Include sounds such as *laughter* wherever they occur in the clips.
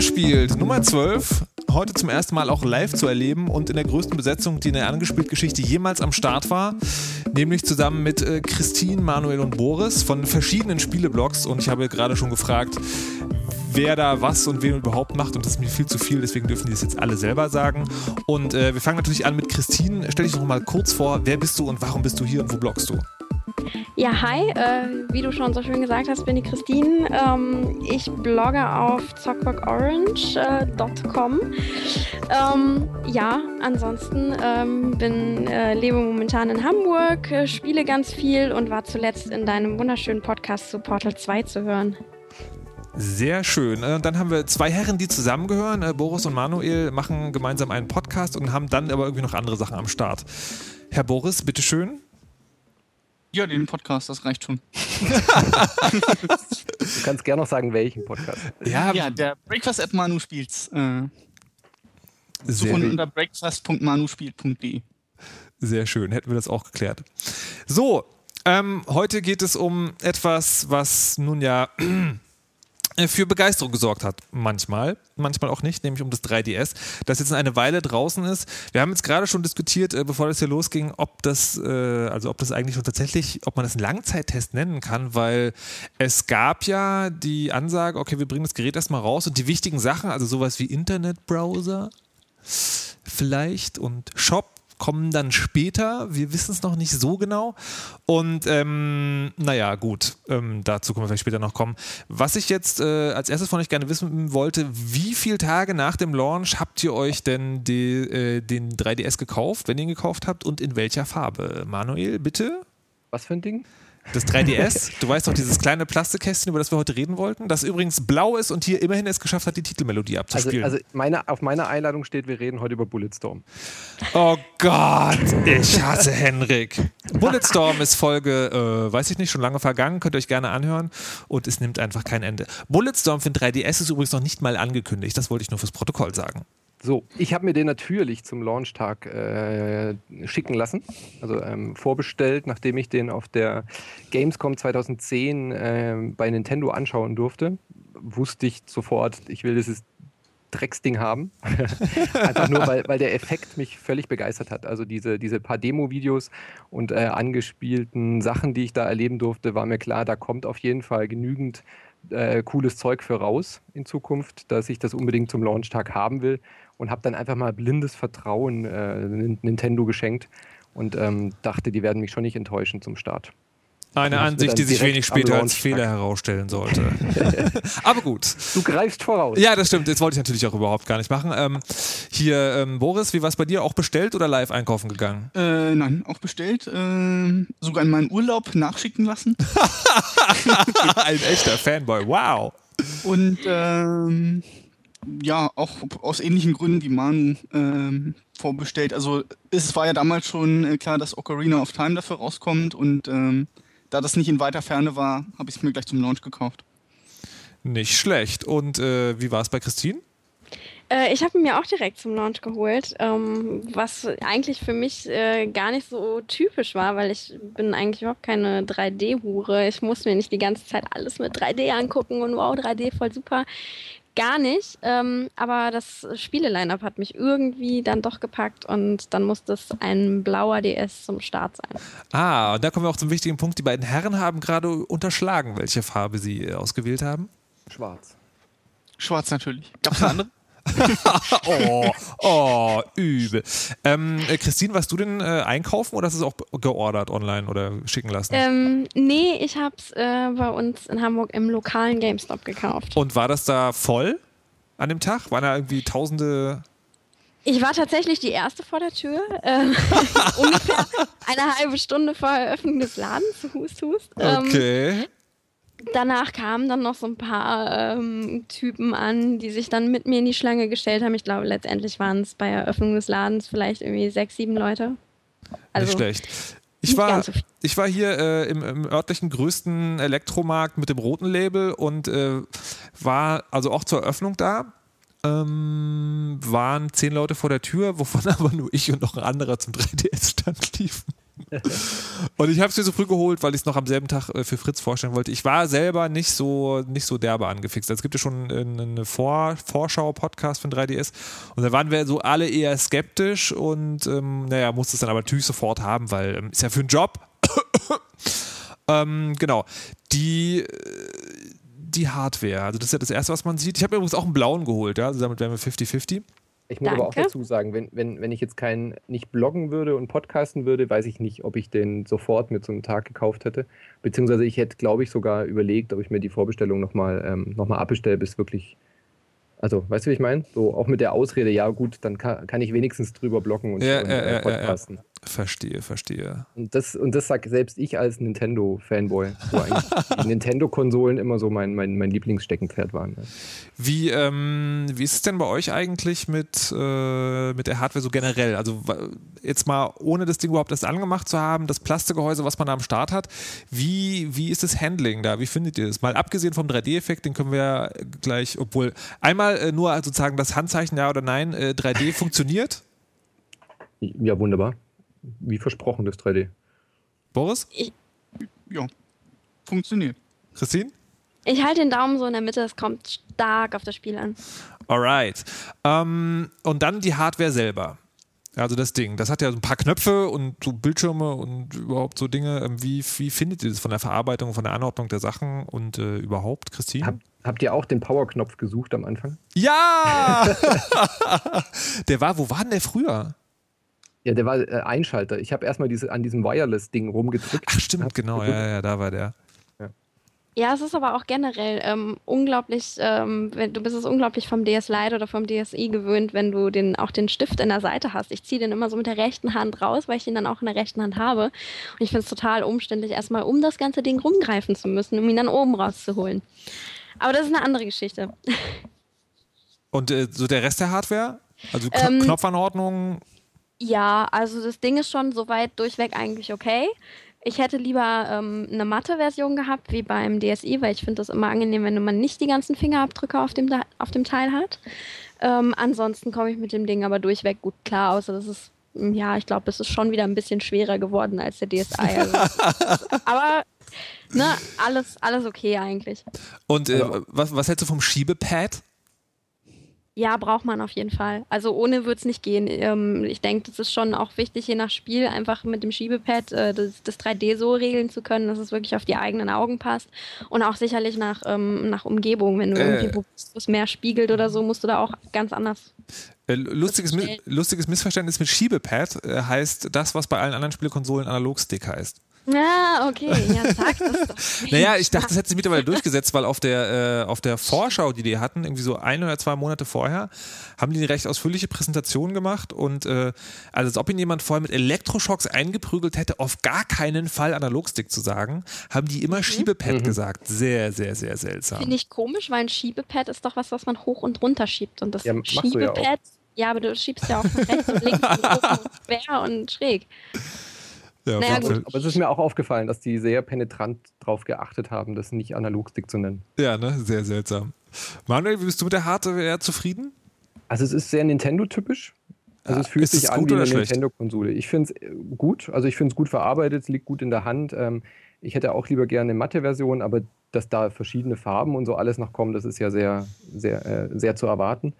Angespielt, Nummer 12. Heute zum ersten Mal auch live zu erleben und in der größten Besetzung, die in der Angespielt-Geschichte jemals am Start war. Nämlich zusammen mit äh, Christine, Manuel und Boris von verschiedenen Spieleblogs. Und ich habe gerade schon gefragt, wer da was und wen überhaupt macht. Und das ist mir viel zu viel, deswegen dürfen die das jetzt alle selber sagen. Und äh, wir fangen natürlich an mit Christine. Stell dich noch mal kurz vor, wer bist du und warum bist du hier und wo bloggst du? Ja, hi, äh, wie du schon so schön gesagt hast, bin ich Christine. Ähm, ich blogge auf zockbockorange.com. ähm, ja, ansonsten ähm, bin, äh, lebe momentan in Hamburg, äh, spiele ganz viel und war zuletzt in deinem wunderschönen Podcast zu Portal 2 zu hören. Sehr schön. Äh, dann haben wir zwei Herren, die zusammengehören. Äh, Boris und Manuel machen gemeinsam einen Podcast und haben dann aber irgendwie noch andere Sachen am Start. Herr Boris, bitteschön. Ja, den Podcast, das reicht schon. du kannst gerne noch sagen, welchen Podcast. Ja, ja der Breakfast at Manu spielt's. Äh, suchen unter breakfast.manuspielt.de. Sehr schön, hätten wir das auch geklärt. So, ähm, heute geht es um etwas, was nun ja für Begeisterung gesorgt hat. Manchmal, manchmal auch nicht, nämlich um das 3DS, das jetzt eine Weile draußen ist. Wir haben jetzt gerade schon diskutiert, äh, bevor das hier losging, ob das, äh, also ob das eigentlich schon tatsächlich, ob man das einen Langzeittest nennen kann, weil es gab ja die Ansage, okay, wir bringen das Gerät erstmal raus und die wichtigen Sachen, also sowas wie Internetbrowser vielleicht und Shop kommen dann später. Wir wissen es noch nicht so genau. Und ähm, naja, gut, ähm, dazu können wir vielleicht später noch kommen. Was ich jetzt äh, als erstes von euch gerne wissen wollte, wie viele Tage nach dem Launch habt ihr euch denn die, äh, den 3DS gekauft, wenn ihr ihn gekauft habt und in welcher Farbe? Manuel, bitte? Was für ein Ding? Das 3DS, du weißt doch, dieses kleine Plastikkästchen, über das wir heute reden wollten, das übrigens blau ist und hier immerhin es geschafft hat, die Titelmelodie abzuspielen. Also, also meine, auf meiner Einladung steht, wir reden heute über Bulletstorm. Oh Gott, ich hasse Henrik. Bulletstorm ist Folge, äh, weiß ich nicht, schon lange vergangen, könnt ihr euch gerne anhören und es nimmt einfach kein Ende. Bulletstorm für den 3DS ist übrigens noch nicht mal angekündigt, das wollte ich nur fürs Protokoll sagen. So, ich habe mir den natürlich zum Launchtag äh, schicken lassen, also ähm, vorbestellt, nachdem ich den auf der Gamescom 2010 äh, bei Nintendo anschauen durfte. Wusste ich sofort, ich will dieses Drecksding haben. *laughs* Einfach nur, weil, weil der Effekt mich völlig begeistert hat. Also diese, diese paar Demo-Videos und äh, angespielten Sachen, die ich da erleben durfte, war mir klar, da kommt auf jeden Fall genügend äh, cooles Zeug für raus in Zukunft, dass ich das unbedingt zum Launchtag haben will und habe dann einfach mal blindes Vertrauen äh, Nintendo geschenkt und ähm, dachte, die werden mich schon nicht enttäuschen zum Start. Eine Ansicht, die sich wenig später als Fehler herausstellen sollte. *laughs* Aber gut. Du greifst voraus. Ja, das stimmt. Jetzt wollte ich natürlich auch überhaupt gar nicht machen. Ähm, hier, ähm, Boris, wie war es bei dir? Auch bestellt oder live einkaufen gegangen? Äh, nein, auch bestellt. Äh, sogar in meinen Urlaub nachschicken lassen. *laughs* Ein echter Fanboy. Wow. Und ähm, ja, auch aus ähnlichen Gründen wie Manu ähm, vorbestellt. Also es war ja damals schon äh, klar, dass Ocarina of Time dafür rauskommt und ähm, da das nicht in weiter Ferne war, habe ich es mir gleich zum Launch gekauft. Nicht schlecht. Und äh, wie war es bei Christine? Äh, ich habe mir auch direkt zum Launch geholt, ähm, was eigentlich für mich äh, gar nicht so typisch war, weil ich bin eigentlich überhaupt keine 3D-Hure. Ich muss mir nicht die ganze Zeit alles mit 3D angucken und wow, 3D voll super gar nicht. Ähm, aber das Spiele-Line-Up hat mich irgendwie dann doch gepackt und dann musste es ein blauer DS zum Start sein. Ah, und da kommen wir auch zum wichtigen Punkt. Die beiden Herren haben gerade unterschlagen, welche Farbe sie äh, ausgewählt haben. Schwarz. Schwarz natürlich. Gab es eine andere? *laughs* oh, oh, übel. Ähm, äh, Christine, warst du denn äh, einkaufen oder hast du es auch geordert online oder schicken lassen? Ähm, nee, ich habe es äh, bei uns in Hamburg im lokalen GameStop gekauft. Und war das da voll an dem Tag? Waren da irgendwie tausende ich war tatsächlich die erste vor der Tür, äh, *laughs* ungefähr eine halbe Stunde vor Eröffnung des Ladens, hust, hust. Ähm, okay danach kamen dann noch so ein paar ähm, Typen an, die sich dann mit mir in die Schlange gestellt haben. Ich glaube, letztendlich waren es bei Eröffnung des Ladens vielleicht irgendwie sechs, sieben Leute. Also nicht schlecht. Ich war, so ich war hier äh, im, im, örtlichen größten Elektromarkt mit dem roten Label und äh, war also auch zur Eröffnung da. Ähm, waren zehn Leute vor der Tür, *laughs* wovon aber nur ich und noch ein anderer zum 3DS-Stand liefen. Und ich habe es mir so früh geholt, weil ich es noch am selben Tag äh, für Fritz vorstellen wollte. Ich war selber nicht so, nicht so derbe angefixt. Es gibt ja schon eine Vor Vorschau-Podcast von 3DS und da waren wir so alle eher skeptisch und ähm, naja, musste es dann aber natürlich sofort haben, weil ähm, ist ja für einen Job. *coughs* ähm, genau. Die, äh, die Hardware, also das ist ja das Erste, was man sieht. Ich habe übrigens auch einen blauen geholt, ja, also damit wären wir 50-50. Ich muss Danke. aber auch dazu sagen, wenn, wenn, wenn ich jetzt keinen nicht bloggen würde und podcasten würde, weiß ich nicht, ob ich den sofort so einem Tag gekauft hätte. Beziehungsweise ich hätte, glaube ich, sogar überlegt, ob ich mir die Vorbestellung nochmal ähm, noch abbestelle, bis wirklich. Also, weißt du, wie ich meine? So auch mit der Ausrede, ja gut, dann kann, kann ich wenigstens drüber bloggen und, ja, und äh, podcasten. Ja, Verstehe, verstehe. Und das, und das sage selbst ich als Nintendo-Fanboy, wo eigentlich *laughs* Nintendo-Konsolen immer so mein, mein, mein Lieblingssteckenpferd waren. Ne? Wie, ähm, wie ist es denn bei euch eigentlich mit, äh, mit der Hardware so generell? Also jetzt mal ohne das Ding überhaupt erst angemacht zu haben, das Plastikgehäuse, was man da am Start hat, wie, wie ist das Handling da? Wie findet ihr das? Mal abgesehen vom 3D-Effekt, den können wir gleich, obwohl einmal äh, nur sozusagen das Handzeichen ja oder nein, äh, 3D *laughs* funktioniert? Ja, wunderbar wie versprochen, das 3D. Boris? Ich, ja, funktioniert. Christine? Ich halte den Daumen so in der Mitte, es kommt stark auf das Spiel an. Alright. Ähm, und dann die Hardware selber. Also das Ding, das hat ja so ein paar Knöpfe und so Bildschirme und überhaupt so Dinge. Ähm, wie, wie findet ihr das von der Verarbeitung, von der Anordnung der Sachen und äh, überhaupt, Christine? Hab, habt ihr auch den Power-Knopf gesucht am Anfang? Ja! *laughs* der war, wo war denn der früher? Ja, der war äh, Einschalter. Ich habe erstmal diese, an diesem Wireless-Ding rumgedrückt. Ach, stimmt, genau. Ja, ja, da war der. Ja. es ist aber auch generell ähm, unglaublich, ähm, du bist es unglaublich vom DS Lite oder vom DSi gewöhnt, wenn du den, auch den Stift in der Seite hast. Ich ziehe den immer so mit der rechten Hand raus, weil ich ihn dann auch in der rechten Hand habe. Und ich finde es total umständlich, erstmal um das ganze Ding rumgreifen zu müssen, um ihn dann oben rauszuholen. Aber das ist eine andere Geschichte. Und äh, so der Rest der Hardware? Also Kn ähm, Knopfanordnung, ja, also das Ding ist schon soweit durchweg eigentlich okay. Ich hätte lieber ähm, eine matte Version gehabt, wie beim DSI, weil ich finde das immer angenehm, wenn man nicht die ganzen Fingerabdrücke auf dem, auf dem Teil hat. Ähm, ansonsten komme ich mit dem Ding aber durchweg gut klar, außer das ist, hm, ja, ich glaube, es ist schon wieder ein bisschen schwerer geworden als der DSI. Also, *laughs* aber ne, alles, alles okay eigentlich. Und äh, was, was hältst du vom Schiebepad? Ja, braucht man auf jeden Fall. Also ohne wird es nicht gehen. Ähm, ich denke, das ist schon auch wichtig, je nach Spiel einfach mit dem Schiebepad äh, das, das, 3D so regeln zu können, dass es wirklich auf die eigenen Augen passt. Und auch sicherlich nach, ähm, nach Umgebung. Wenn du äh. irgendwie es mehr spiegelt oder so, musst du da auch ganz anders. Äh, lustiges, lustiges Missverständnis mit Schiebepad äh, heißt das, was bei allen anderen Spielkonsolen Analogstick heißt. Ja, okay, ja, sag das doch. *laughs* naja, ich dachte, das hätte sich mittlerweile durchgesetzt, weil auf der, äh, auf der Vorschau, die die hatten, irgendwie so ein oder zwei Monate vorher, haben die eine recht ausführliche Präsentation gemacht und äh, also als ob ihn jemand vorher mit Elektroschocks eingeprügelt hätte, auf gar keinen Fall Analogstick zu sagen, haben die immer mhm. Schiebepad mhm. gesagt. Sehr, sehr, sehr seltsam. Finde ich komisch, weil ein Schiebepad ist doch was, was man hoch und runter schiebt und das ja, Schiebepad, ja, ja, aber du schiebst ja auch von rechts und links und oben und *laughs* quer und schräg. Ja, naja, aber es ist mir auch aufgefallen, dass die sehr penetrant darauf geachtet haben, das nicht Analogstick zu nennen. Ja, ne? Sehr seltsam. Manuel, wie bist du mit der Hardware zufrieden? Also es ist sehr Nintendo-typisch. Also es fühlt ist sich an wie eine Nintendo-Konsole. Ich finde es äh, gut, also ich finde es gut verarbeitet, es liegt gut in der Hand. Ähm, ich hätte auch lieber gerne eine matte Version, aber dass da verschiedene Farben und so alles noch kommen, das ist ja sehr, sehr, äh, sehr zu erwarten.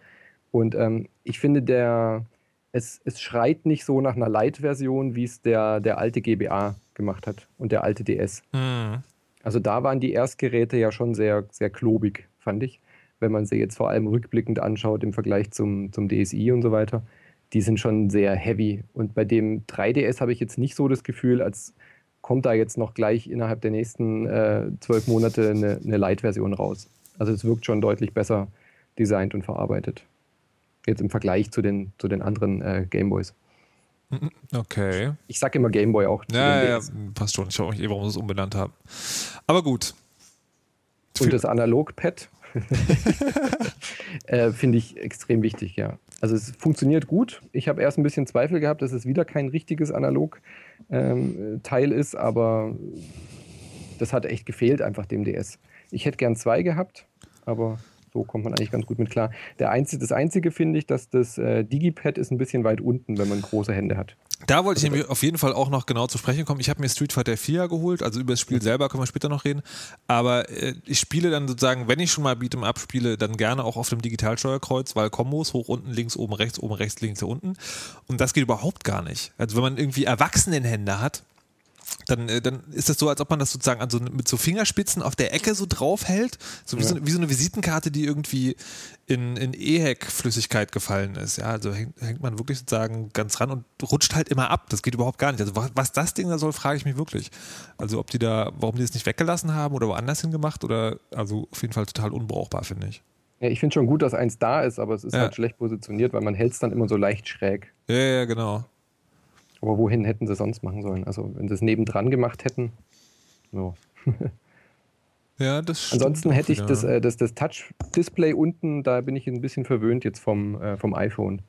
Und ähm, ich finde, der, es, es schreit nicht so nach einer Light-Version, wie es der, der alte GBA gemacht hat und der alte DS. Mhm. Also da waren die Erstgeräte ja schon sehr, sehr klobig, fand ich. Wenn man sie jetzt vor allem rückblickend anschaut im Vergleich zum, zum DSi und so weiter. Die sind schon sehr heavy. Und bei dem 3DS habe ich jetzt nicht so das Gefühl, als kommt da jetzt noch gleich innerhalb der nächsten äh, zwölf Monate eine, eine Light-Version raus. Also es wirkt schon deutlich besser designt und verarbeitet. Jetzt im Vergleich zu den, zu den anderen äh, Gameboys. Okay. Ich sage immer Gameboy auch. Ja, ja, passt schon. Ich weiß auch nicht, warum sie es umbenannt haben. Aber gut. Und das Analog-Pad *laughs* *laughs* äh, finde ich extrem wichtig, ja. Also es funktioniert gut. Ich habe erst ein bisschen Zweifel gehabt, dass es wieder kein richtiges Analog-Teil ähm, ist, aber das hat echt gefehlt einfach dem DS. Ich hätte gern zwei gehabt, aber so kommt man eigentlich ganz gut mit klar. Der einzige, das Einzige finde ich, dass das äh, Digipad ist ein bisschen weit unten, wenn man große Hände hat. Da wollte ich auf jeden Fall auch noch genau zu sprechen kommen. Ich habe mir Street Fighter 4 geholt, also über das Spiel selber können wir später noch reden. Aber äh, ich spiele dann sozusagen, wenn ich schon mal Beat'em Up spiele, dann gerne auch auf dem Digitalsteuerkreuz, weil Kombos hoch, unten, links, oben, rechts, oben, rechts, links, unten. Und das geht überhaupt gar nicht. Also wenn man irgendwie Erwachsenenhände hat, dann, äh, dann ist das so, als ob man das sozusagen an so, mit so Fingerspitzen auf der Ecke so draufhält. So wie, ja. so, wie so eine Visitenkarte, die irgendwie in, in EHEC-Flüssigkeit gefallen ist. Ja, also hängt, hängt, man wirklich sozusagen ganz ran und rutscht halt immer ab. Das geht überhaupt gar nicht. Also was, was das Ding da soll, frage ich mich wirklich. Also ob die da, warum die das nicht weggelassen haben oder woanders hingemacht oder also auf jeden Fall total unbrauchbar, finde ich. Ja, ich finde schon gut, dass eins da ist, aber es ist ja. halt schlecht positioniert, weil man hält es dann immer so leicht schräg. Ja, ja, genau. Aber wohin hätten sie sonst machen sollen? Also, wenn sie es nebendran gemacht hätten. So. *laughs* ja, das stimmt. Ansonsten hätte ich das, äh, das, das Touch-Display unten, da bin ich ein bisschen verwöhnt jetzt vom, äh, vom iPhone.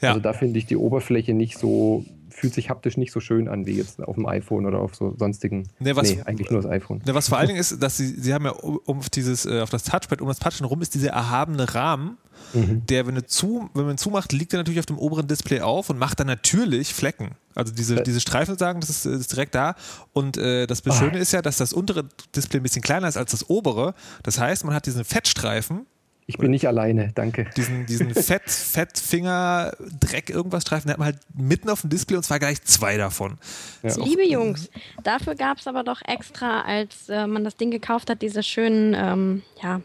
Ja. Also da finde ich die Oberfläche nicht so, fühlt sich haptisch nicht so schön an wie jetzt auf dem iPhone oder auf so sonstigen. Nee, was, nee eigentlich nur das iPhone. Nee, was vor allen Dingen ist, dass sie, sie haben ja um dieses, äh, auf das Touchpad, um das Touchen rum ist dieser erhabene Rahmen, mhm. der, wenn, du zu, wenn man zumacht, liegt er natürlich auf dem oberen Display auf und macht dann natürlich Flecken. Also diese, diese Streifen sagen, das ist, ist direkt da. Und äh, das Schöne oh. ist ja, dass das untere Display ein bisschen kleiner ist als das obere. Das heißt, man hat diesen Fettstreifen, ich bin nicht alleine, danke. Diesen, diesen *laughs* Fett, Fettfinger, Dreck, irgendwas Streifen, der hat man halt mitten auf dem Display und zwar gleich zwei davon. Ja. Liebe Jungs, dafür gab es aber doch extra, als äh, man das Ding gekauft hat, diese schönen, ähm, ja,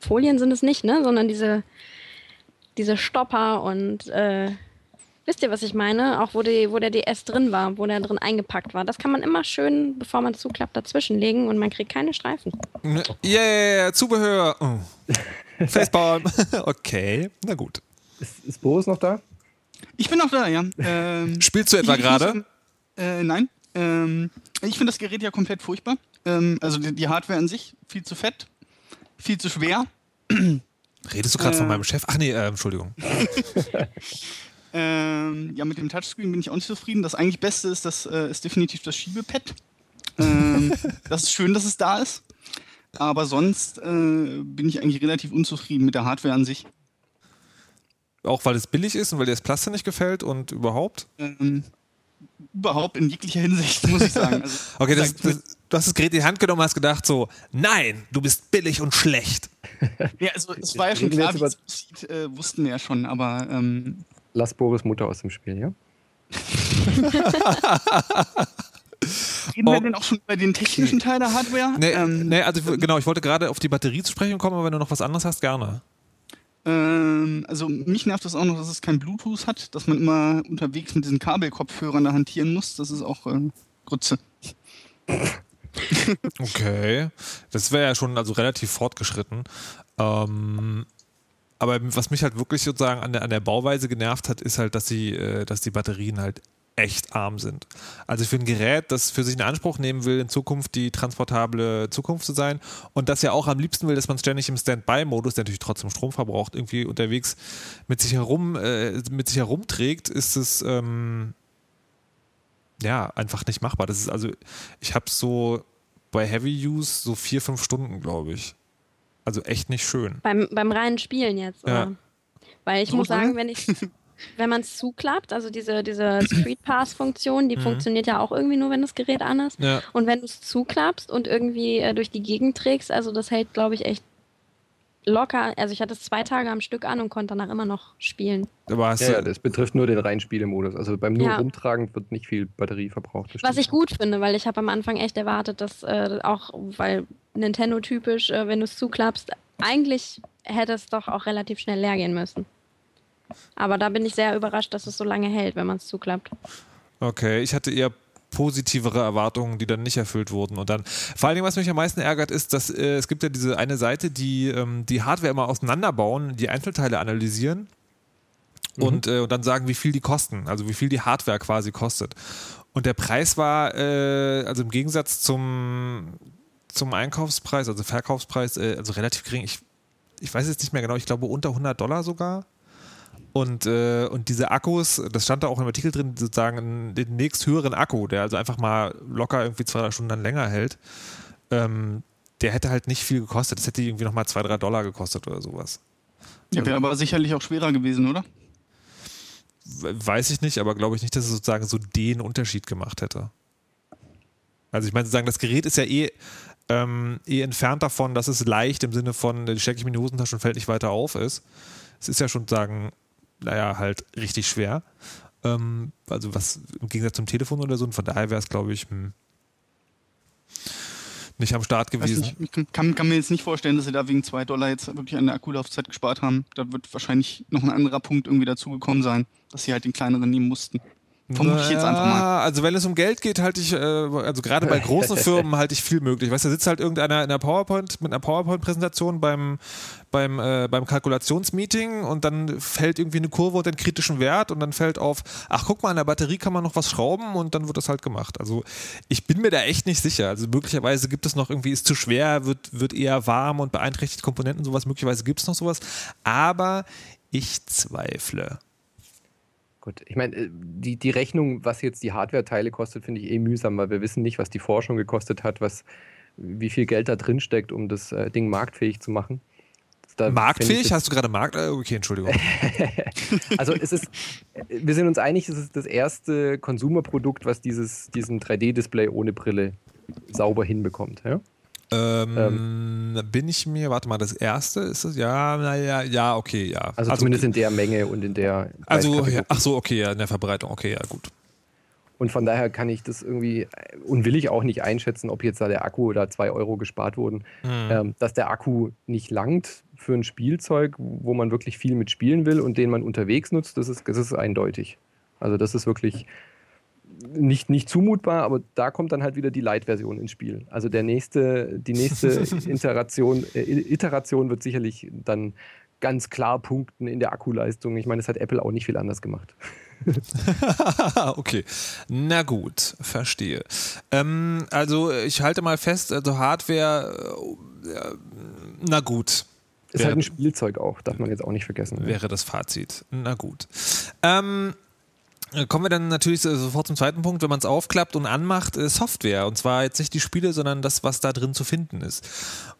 Folien sind es nicht, ne, sondern diese, diese Stopper und äh, wisst ihr, was ich meine? Auch wo, die, wo der DS drin war, wo der drin eingepackt war. Das kann man immer schön, bevor man zuklappt, dazwischenlegen und man kriegt keine Streifen. Yeah, Zubehör. Oh. *laughs* Facepalm. *laughs* okay, na gut. Ist, ist Boris noch da? Ich bin noch da, ja. *laughs* Ähm, Spielst du etwa gerade? Äh, nein. Ähm, ich finde das Gerät ja komplett furchtbar. Ähm, also die, die, Hardware an sich viel zu fett, viel zu schwer. Redest du gerade äh, von meinem Chef? Ach nee, äh, Entschuldigung. Ähm, ja, mit dem Touchscreen bin ich auch nicht zufrieden. Das eigentlich Beste ist, das äh, ist definitiv das Schiebepad. Ähm, *laughs* das ist schön, dass es da ist. Aber sonst äh, bin ich eigentlich relativ unzufrieden mit der Hardware an sich. Auch weil es billig ist und weil dir das Plaster nicht gefällt und überhaupt? Ähm, überhaupt in jeglicher Hinsicht, muss ich sagen. Also, *laughs* okay, das, das, du hast das Gerät in die Hand genommen und hast gedacht so, nein, du bist billig und schlecht. ja, also es war ja schon klar, wie es aussieht, äh, wussten wir ja schon, aber... Ähm, Lass Boris Mutter aus dem Spiel, ja? *laughs* Reden wir denn auch schon bei den technischen Teilen der Hardware? Nee, ähm, nee, also genau, ich wollte gerade auf die Batterie zu sprechen kommen, aber wenn du noch was anderes hast, gerne. Ähm, also mich nervt das auch noch, dass es kein Bluetooth hat, dass man immer unterwegs mit diesen Kabelkopfhörern da hantieren muss. Das ist auch äh, Grütze. *laughs* okay, das wäre ja schon also relativ fortgeschritten. Ähm, aber was mich halt wirklich sozusagen an der, an der Bauweise genervt hat, ist halt, dass sie, äh, dass die Batterien halt echt arm sind. Also für ein Gerät, das für sich in Anspruch nehmen will, in Zukunft die transportable Zukunft zu sein und das ja auch am liebsten will, dass man ständig im Standby-Modus, der natürlich trotzdem Strom verbraucht, irgendwie unterwegs mit sich herum, äh, mit sich herumträgt, ist es ähm, ja einfach nicht machbar. Das ist also, ich habe so bei Heavy Use so vier, fünf Stunden, glaube ich. Also echt nicht schön. Beim, beim reinen Spielen jetzt, ja. Weil ich so muss sagen, wenn ich *laughs* wenn man es zuklappt, also diese, diese Street Pass-Funktion, die mhm. funktioniert ja auch irgendwie nur, wenn das Gerät an ist. Ja. Und wenn du es zuklappst und irgendwie äh, durch die Gegend trägst, also das hält, glaube ich, echt locker. Also ich hatte es zwei Tage am Stück an und konnte danach immer noch spielen. Aber ja, ja, das betrifft nur den reinen Spielemodus. Also beim nur ja. rumtragen wird nicht viel Batterie verbraucht. Was ich gut finde, weil ich habe am Anfang echt erwartet, dass äh, auch, weil Nintendo typisch, äh, wenn du es zuklappst, eigentlich hätte es doch auch relativ schnell leer gehen müssen. Aber da bin ich sehr überrascht, dass es so lange hält, wenn man es zuklappt. Okay, ich hatte eher positivere Erwartungen, die dann nicht erfüllt wurden. Und dann, vor allen Dingen, was mich am meisten ärgert, ist, dass äh, es gibt ja diese eine Seite, die ähm, die Hardware immer auseinanderbauen, die Einzelteile analysieren mhm. und, äh, und dann sagen, wie viel die kosten, also wie viel die Hardware quasi kostet. Und der Preis war, äh, also im Gegensatz zum, zum Einkaufspreis, also Verkaufspreis, äh, also relativ gering. Ich, ich weiß jetzt nicht mehr genau, ich glaube unter 100 Dollar sogar. Und, äh, und diese Akkus, das stand da auch im Artikel drin, sozusagen den nächst höheren Akku, der also einfach mal locker irgendwie zwei, drei Stunden dann länger hält. Ähm, der hätte halt nicht viel gekostet. Das hätte irgendwie nochmal zwei, drei Dollar gekostet oder sowas. Ja, wäre aber sicherlich auch schwerer gewesen, oder? Weiß ich nicht, aber glaube ich nicht, dass es sozusagen so den Unterschied gemacht hätte. Also ich meine, sozusagen, das Gerät ist ja eh, ähm, eh entfernt davon, dass es leicht im Sinne von, die stecke ich mir in die Hosentasche und fällt nicht weiter auf ist. Es ist ja schon sagen, naja, halt richtig schwer. Ähm, also was im Gegensatz zum Telefon oder so, und von daher wäre es, glaube ich, hm, nicht am Start gewesen. Nicht, ich kann, kann, mir jetzt nicht vorstellen, dass sie da wegen zwei Dollar jetzt wirklich an der Akkulaufzeit gespart haben. Da wird wahrscheinlich noch ein anderer Punkt irgendwie dazugekommen sein, dass sie halt den kleineren nehmen mussten. Vermute ich jetzt einfach mal. Also wenn es um Geld geht, halte ich, äh, also gerade bei großen *laughs* Firmen halte ich viel möglich. Weißt du, da sitzt halt irgendeiner in der PowerPoint mit einer PowerPoint-Präsentation beim, beim, äh, beim Kalkulationsmeeting und dann fällt irgendwie eine Kurve und einen kritischen Wert und dann fällt auf, ach guck mal, an der Batterie kann man noch was schrauben und dann wird das halt gemacht. Also ich bin mir da echt nicht sicher. Also möglicherweise gibt es noch irgendwie, ist zu schwer, wird, wird eher warm und beeinträchtigt Komponenten, sowas. Möglicherweise gibt es noch sowas. Aber ich zweifle. Gut, ich meine, äh, die, die Rechnung, was jetzt die Hardware-Teile kostet, finde ich eh mühsam, weil wir wissen nicht, was die Forschung gekostet hat, was, wie viel Geld da drin steckt, um das äh, Ding marktfähig zu machen. Da marktfähig? Hast du gerade Markt? Äh, okay, Entschuldigung. *laughs* *laughs* also es ist, wir sind uns einig, es ist das erste Konsumerprodukt, was dieses, diesen 3D-Display ohne Brille sauber hinbekommt. Ja? Ähm, ähm, bin ich mir, warte mal, das erste ist es? Ja, naja, ja, okay, ja. Also, also zumindest in der Menge und in der. Also, ja, ach so, okay, ja, in der Verbreitung, okay, ja, gut. Und von daher kann ich das irgendwie und will ich auch nicht einschätzen, ob jetzt da der Akku oder zwei Euro gespart wurden, mhm. ähm, dass der Akku nicht langt für ein Spielzeug, wo man wirklich viel mit spielen will und den man unterwegs nutzt, das ist, das ist eindeutig. Also das ist wirklich nicht, nicht zumutbar, aber da kommt dann halt wieder die Light-Version ins Spiel. Also der nächste, die nächste *laughs* Iteration, äh, Iteration wird sicherlich dann ganz klar punkten in der Akkuleistung. Ich meine, das hat Apple auch nicht viel anders gemacht. *laughs* okay, na gut, verstehe. Ähm, also ich halte mal fest, also Hardware, äh, na gut. Ist halt ein Spielzeug auch, darf man jetzt auch nicht vergessen. Wäre das Fazit. Na gut. Ähm, äh, kommen wir dann natürlich sofort zum zweiten Punkt, wenn man es aufklappt und anmacht, äh, Software. Und zwar jetzt nicht die Spiele, sondern das, was da drin zu finden ist.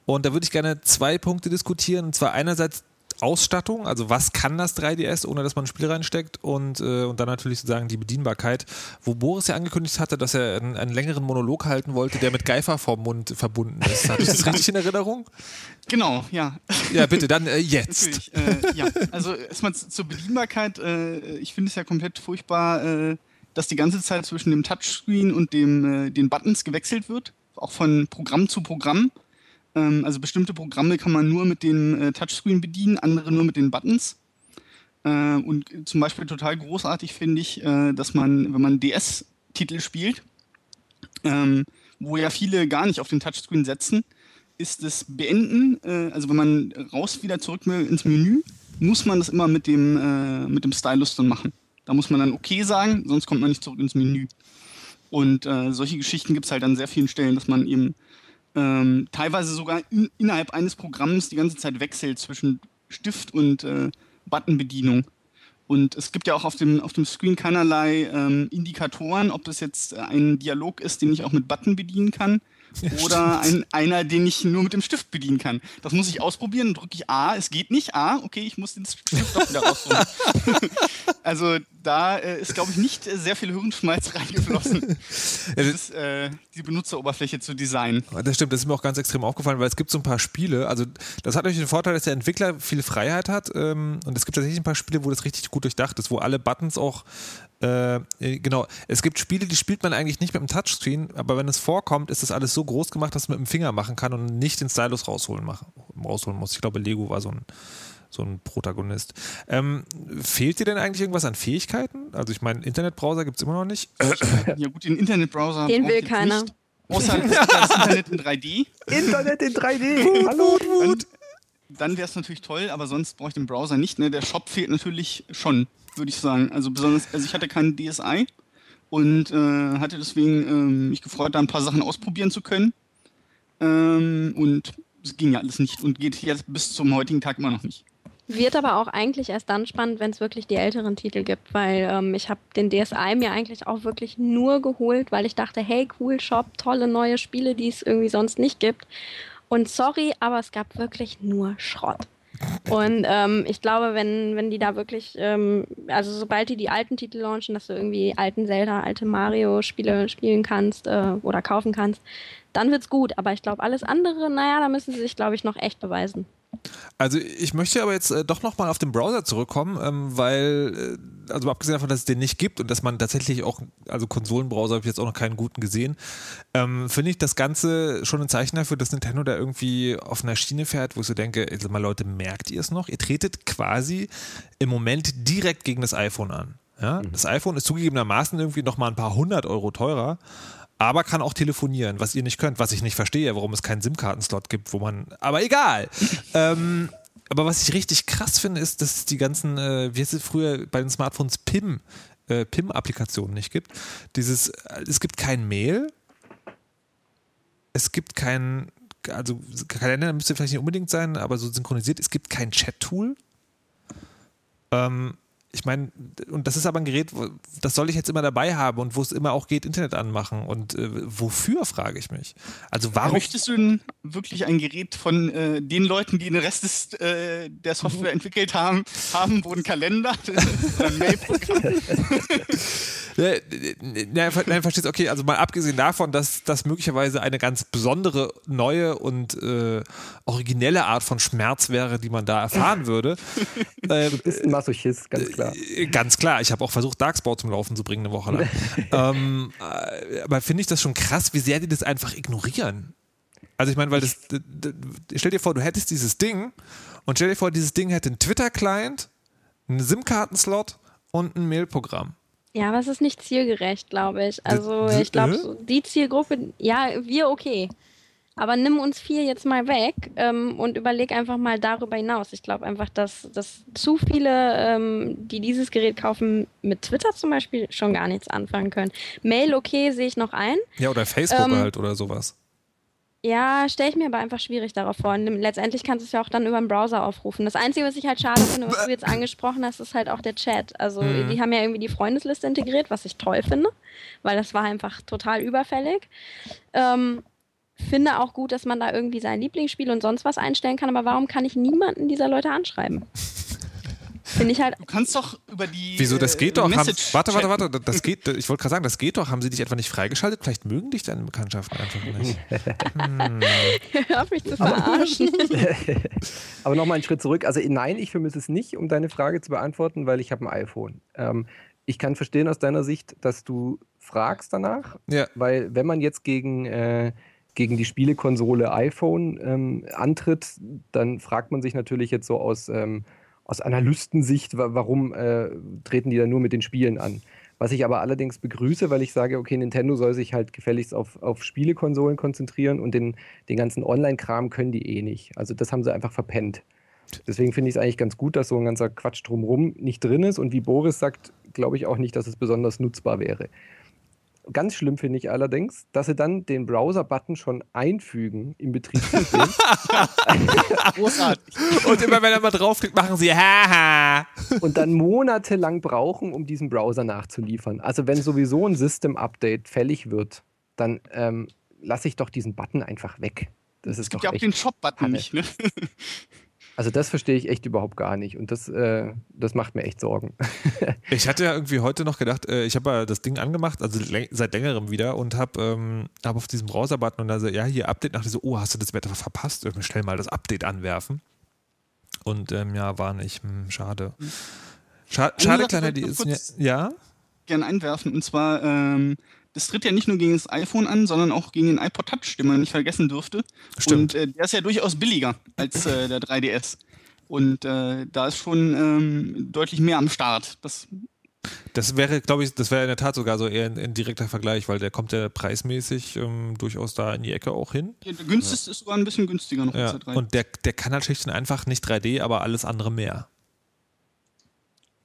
Und da würde ich gerne zwei Punkte diskutieren. Und zwar einerseits Ausstattung, also was kann das 3DS, ohne dass man ein Spiel reinsteckt und, äh, und dann natürlich sozusagen die Bedienbarkeit, wo Boris ja angekündigt hatte, dass er einen, einen längeren Monolog halten wollte, der mit Geifer vorm Mund verbunden ist. Habe ich das richtig in Erinnerung? Genau, ja. Ja, bitte, dann äh, *laughs* jetzt. Äh, ja, also erstmal zur Bedienbarkeit. Äh, ich finde es ja komplett furchtbar, äh, dass die ganze Zeit zwischen dem Touchscreen und dem, äh, den Buttons gewechselt wird, auch von Programm zu Programm. Ähm, also bestimmte Programme kann man nur mit dem äh, Touchscreen bedienen, andere nur mit den Buttons. Äh, und zum Beispiel total großartig finde ich, äh, dass man, wenn man DS-Titel spielt, ähm, wo ja viele gar nicht auf den Touchscreen setzen, ist das Beenden, äh, also wenn man raus wieder zurück ins Menü, muss man das immer mit dem, äh, mit dem Stylus dann machen. Da muss man dann okay sagen, sonst kommt man nicht zurück ins Menü. Und äh, solche Geschichten gibt es halt an sehr vielen Stellen, dass man eben ähm, teilweise sogar in, innerhalb eines Programms die ganze Zeit wechselt zwischen Stift und äh, Buttonbedienung. Und es gibt ja auch auf dem, auf dem Screen keinerlei ähm, Indikatoren, ob das jetzt ein Dialog ist, den ich auch mit Button bedienen kann oder ein, einer, den ich nur mit dem Stift bedienen kann. Das muss ich ausprobieren. Dann drücke ich A, es geht nicht. A, okay, ich muss den Stift doch wieder rausholen. *laughs* also da äh, ist, glaube ich, nicht äh, sehr viel Hirnschmalz reingeflossen. *laughs* Das ist, äh, die Benutzeroberfläche zu designen. Das stimmt, das ist mir auch ganz extrem aufgefallen, weil es gibt so ein paar Spiele, also das hat natürlich den Vorteil, dass der Entwickler viel Freiheit hat ähm, und es gibt tatsächlich ein paar Spiele, wo das richtig gut durchdacht ist, wo alle Buttons auch äh, äh, genau, es gibt Spiele, die spielt man eigentlich nicht mit dem Touchscreen, aber wenn es vorkommt, ist das alles so groß gemacht, dass man mit dem Finger machen kann und nicht den Stylus rausholen, machen, rausholen muss. Ich glaube, Lego war so ein, so ein Protagonist. Ähm, fehlt dir denn eigentlich irgendwas an Fähigkeiten? Also ich meine, Internetbrowser gibt es immer noch nicht. *clears throat* Ja gut, den Internetbrowser Den will keiner. Nicht, außer *laughs* das Internet in 3D. Internet in 3D! *laughs* Hallo! Und dann wäre es natürlich toll, aber sonst brauche ich den Browser nicht. Ne? Der Shop fehlt natürlich schon würde ich sagen. Also besonders, also ich hatte keinen DSI und äh, hatte deswegen äh, mich gefreut, da ein paar Sachen ausprobieren zu können. Ähm, und es ging ja alles nicht und geht jetzt bis zum heutigen Tag immer noch nicht. Wird aber auch eigentlich erst dann spannend, wenn es wirklich die älteren Titel gibt, weil ähm, ich habe den DSI mir eigentlich auch wirklich nur geholt, weil ich dachte, hey, cool Shop, tolle neue Spiele, die es irgendwie sonst nicht gibt. Und sorry, aber es gab wirklich nur Schrott. Und ähm, ich glaube, wenn, wenn die da wirklich, ähm, also sobald die die alten Titel launchen, dass du irgendwie alten Zelda, alte Mario-Spiele spielen kannst äh, oder kaufen kannst, dann wird's gut. Aber ich glaube, alles andere, naja, da müssen sie sich, glaube ich, noch echt beweisen. Also ich möchte aber jetzt äh, doch nochmal auf den Browser zurückkommen, ähm, weil, äh, also abgesehen davon, dass es den nicht gibt und dass man tatsächlich auch, also Konsolenbrowser habe ich jetzt auch noch keinen guten gesehen, ähm, finde ich das Ganze schon ein Zeichen dafür, dass Nintendo da irgendwie auf einer Schiene fährt, wo ich so denke, mal Leute, merkt ihr es noch? Ihr tretet quasi im Moment direkt gegen das iPhone an. Ja? Das iPhone ist zugegebenermaßen irgendwie nochmal ein paar hundert Euro teurer, aber kann auch telefonieren, was ihr nicht könnt, was ich nicht verstehe, warum es keinen SIM-Kartenslot gibt, wo man. Aber egal. *laughs* ähm, aber was ich richtig krass finde, ist, dass es die ganzen, äh, wie es früher bei den Smartphones PIM, äh, PIM-Applikationen nicht gibt. Dieses, äh, es gibt kein Mail, es gibt kein, also Kalender müsste vielleicht nicht unbedingt sein, aber so synchronisiert, es gibt kein Chat-Tool. Ähm, ich meine, und das ist aber ein Gerät, das soll ich jetzt immer dabei haben und wo es immer auch geht, Internet anmachen. Und äh, wofür, frage ich mich. Also warum. Möchtest du denn wirklich ein Gerät von äh, den Leuten, die den Rest des, äh, der Software *laughs* entwickelt haben, haben, wo ein Kalender, *laughs* ein Mailprogramm. *laughs* Nein, nein, verstehst okay, also mal abgesehen davon, dass das möglicherweise eine ganz besondere, neue und äh, originelle Art von Schmerz wäre, die man da erfahren würde. Ähm, du bist ein Masochist, ganz klar. Äh, ganz klar, ich habe auch versucht, Darkspawn zum Laufen zu bringen eine Woche lang. *laughs* ähm, äh, aber finde ich das schon krass, wie sehr die das einfach ignorieren. Also ich meine, weil das, stell dir vor, du hättest dieses Ding und stell dir vor, dieses Ding hätte einen Twitter-Client, einen SIM-Kartenslot und ein Mail-Programm. Ja, aber es ist nicht zielgerecht, glaube ich. Also ich glaube, so die Zielgruppe, ja, wir okay. Aber nimm uns vier jetzt mal weg ähm, und überleg einfach mal darüber hinaus. Ich glaube einfach, dass, dass zu viele, ähm, die dieses Gerät kaufen, mit Twitter zum Beispiel schon gar nichts anfangen können. Mail okay, sehe ich noch ein. Ja, oder Facebook ähm, halt oder sowas. Ja, stelle ich mir aber einfach schwierig darauf vor. Und letztendlich kannst du es ja auch dann über den Browser aufrufen. Das Einzige, was ich halt schade finde, was du jetzt angesprochen hast, ist halt auch der Chat. Also mhm. die haben ja irgendwie die Freundesliste integriert, was ich toll finde, weil das war einfach total überfällig. Ähm, finde auch gut, dass man da irgendwie sein Lieblingsspiel und sonst was einstellen kann, aber warum kann ich niemanden dieser Leute anschreiben? *laughs* Finde ich halt. Du kannst doch über die. Wieso, das geht doch. Haben, warte, warte, warte. Das geht, ich wollte gerade sagen, das geht doch. Haben sie dich etwa nicht freigeschaltet? Vielleicht mögen dich deine Bekanntschaften einfach nicht. hm. *laughs* Hör auf mich zu verarschen. *laughs* Aber nochmal einen Schritt zurück. Also, nein, ich vermisse es nicht, um deine Frage zu beantworten, weil ich habe ein iPhone. Ähm, ich kann verstehen aus deiner Sicht, dass du fragst danach, ja. weil wenn man jetzt gegen äh, gegen die Spielekonsole iPhone ähm, antritt, dann fragt man sich natürlich jetzt so aus ähm, aus Analystensicht, warum äh, treten die da nur mit den Spielen an? Was ich aber allerdings begrüße, weil ich sage, okay, Nintendo soll sich halt gefälligst auf, auf Spielekonsolen konzentrieren und den, den ganzen Online-Kram können die eh nicht. Also das haben sie einfach verpennt. Deswegen finde ich es eigentlich ganz gut, dass so ein ganzer Quatsch drumherum nicht drin ist und wie Boris sagt, glaube ich auch nicht, dass es besonders nutzbar wäre. Ganz schlimm finde ich allerdings, dass sie dann den Browser-Button schon einfügen im Betriebssystem. *laughs* Großartig. Und immer wenn er mal draufklickt, machen sie haha. Und dann monatelang brauchen, um diesen Browser nachzuliefern. Also wenn sowieso ein System-Update fällig wird, dann ähm, lasse ich doch diesen Button einfach weg. Das ist es gibt doch ja auch den Shop-Button nicht, ne? *laughs* Also das verstehe ich echt überhaupt gar nicht und das, äh, das macht mir echt Sorgen. *laughs* ich hatte ja irgendwie heute noch gedacht, äh, ich habe ja das Ding angemacht, also seit längerem wieder und habe ähm, hab auf diesem Browser-Button und da so, ja, hier Update, nach so, oh, hast du das Wetter verpasst? Irgendwie schnell mal das Update anwerfen. Und ähm, ja, war nicht, hm, schade. Scha schade, kleiner, die ist, ja? Gerne einwerfen und zwar, ähm, das tritt ja nicht nur gegen das iPhone an, sondern auch gegen den iPod Touch, den man nicht vergessen dürfte. Stimmt. Und äh, der ist ja durchaus billiger als äh, der 3DS. Und äh, da ist schon ähm, deutlich mehr am Start. Das, das wäre, glaube ich, das wäre in der Tat sogar so eher ein, ein direkter Vergleich, weil der kommt ja preismäßig ähm, durchaus da in die Ecke auch hin. Ja, der günstigste ja. ist sogar ein bisschen günstiger noch ja. als der 3 Und der, der kann halt schlicht und einfach nicht 3D, aber alles andere mehr.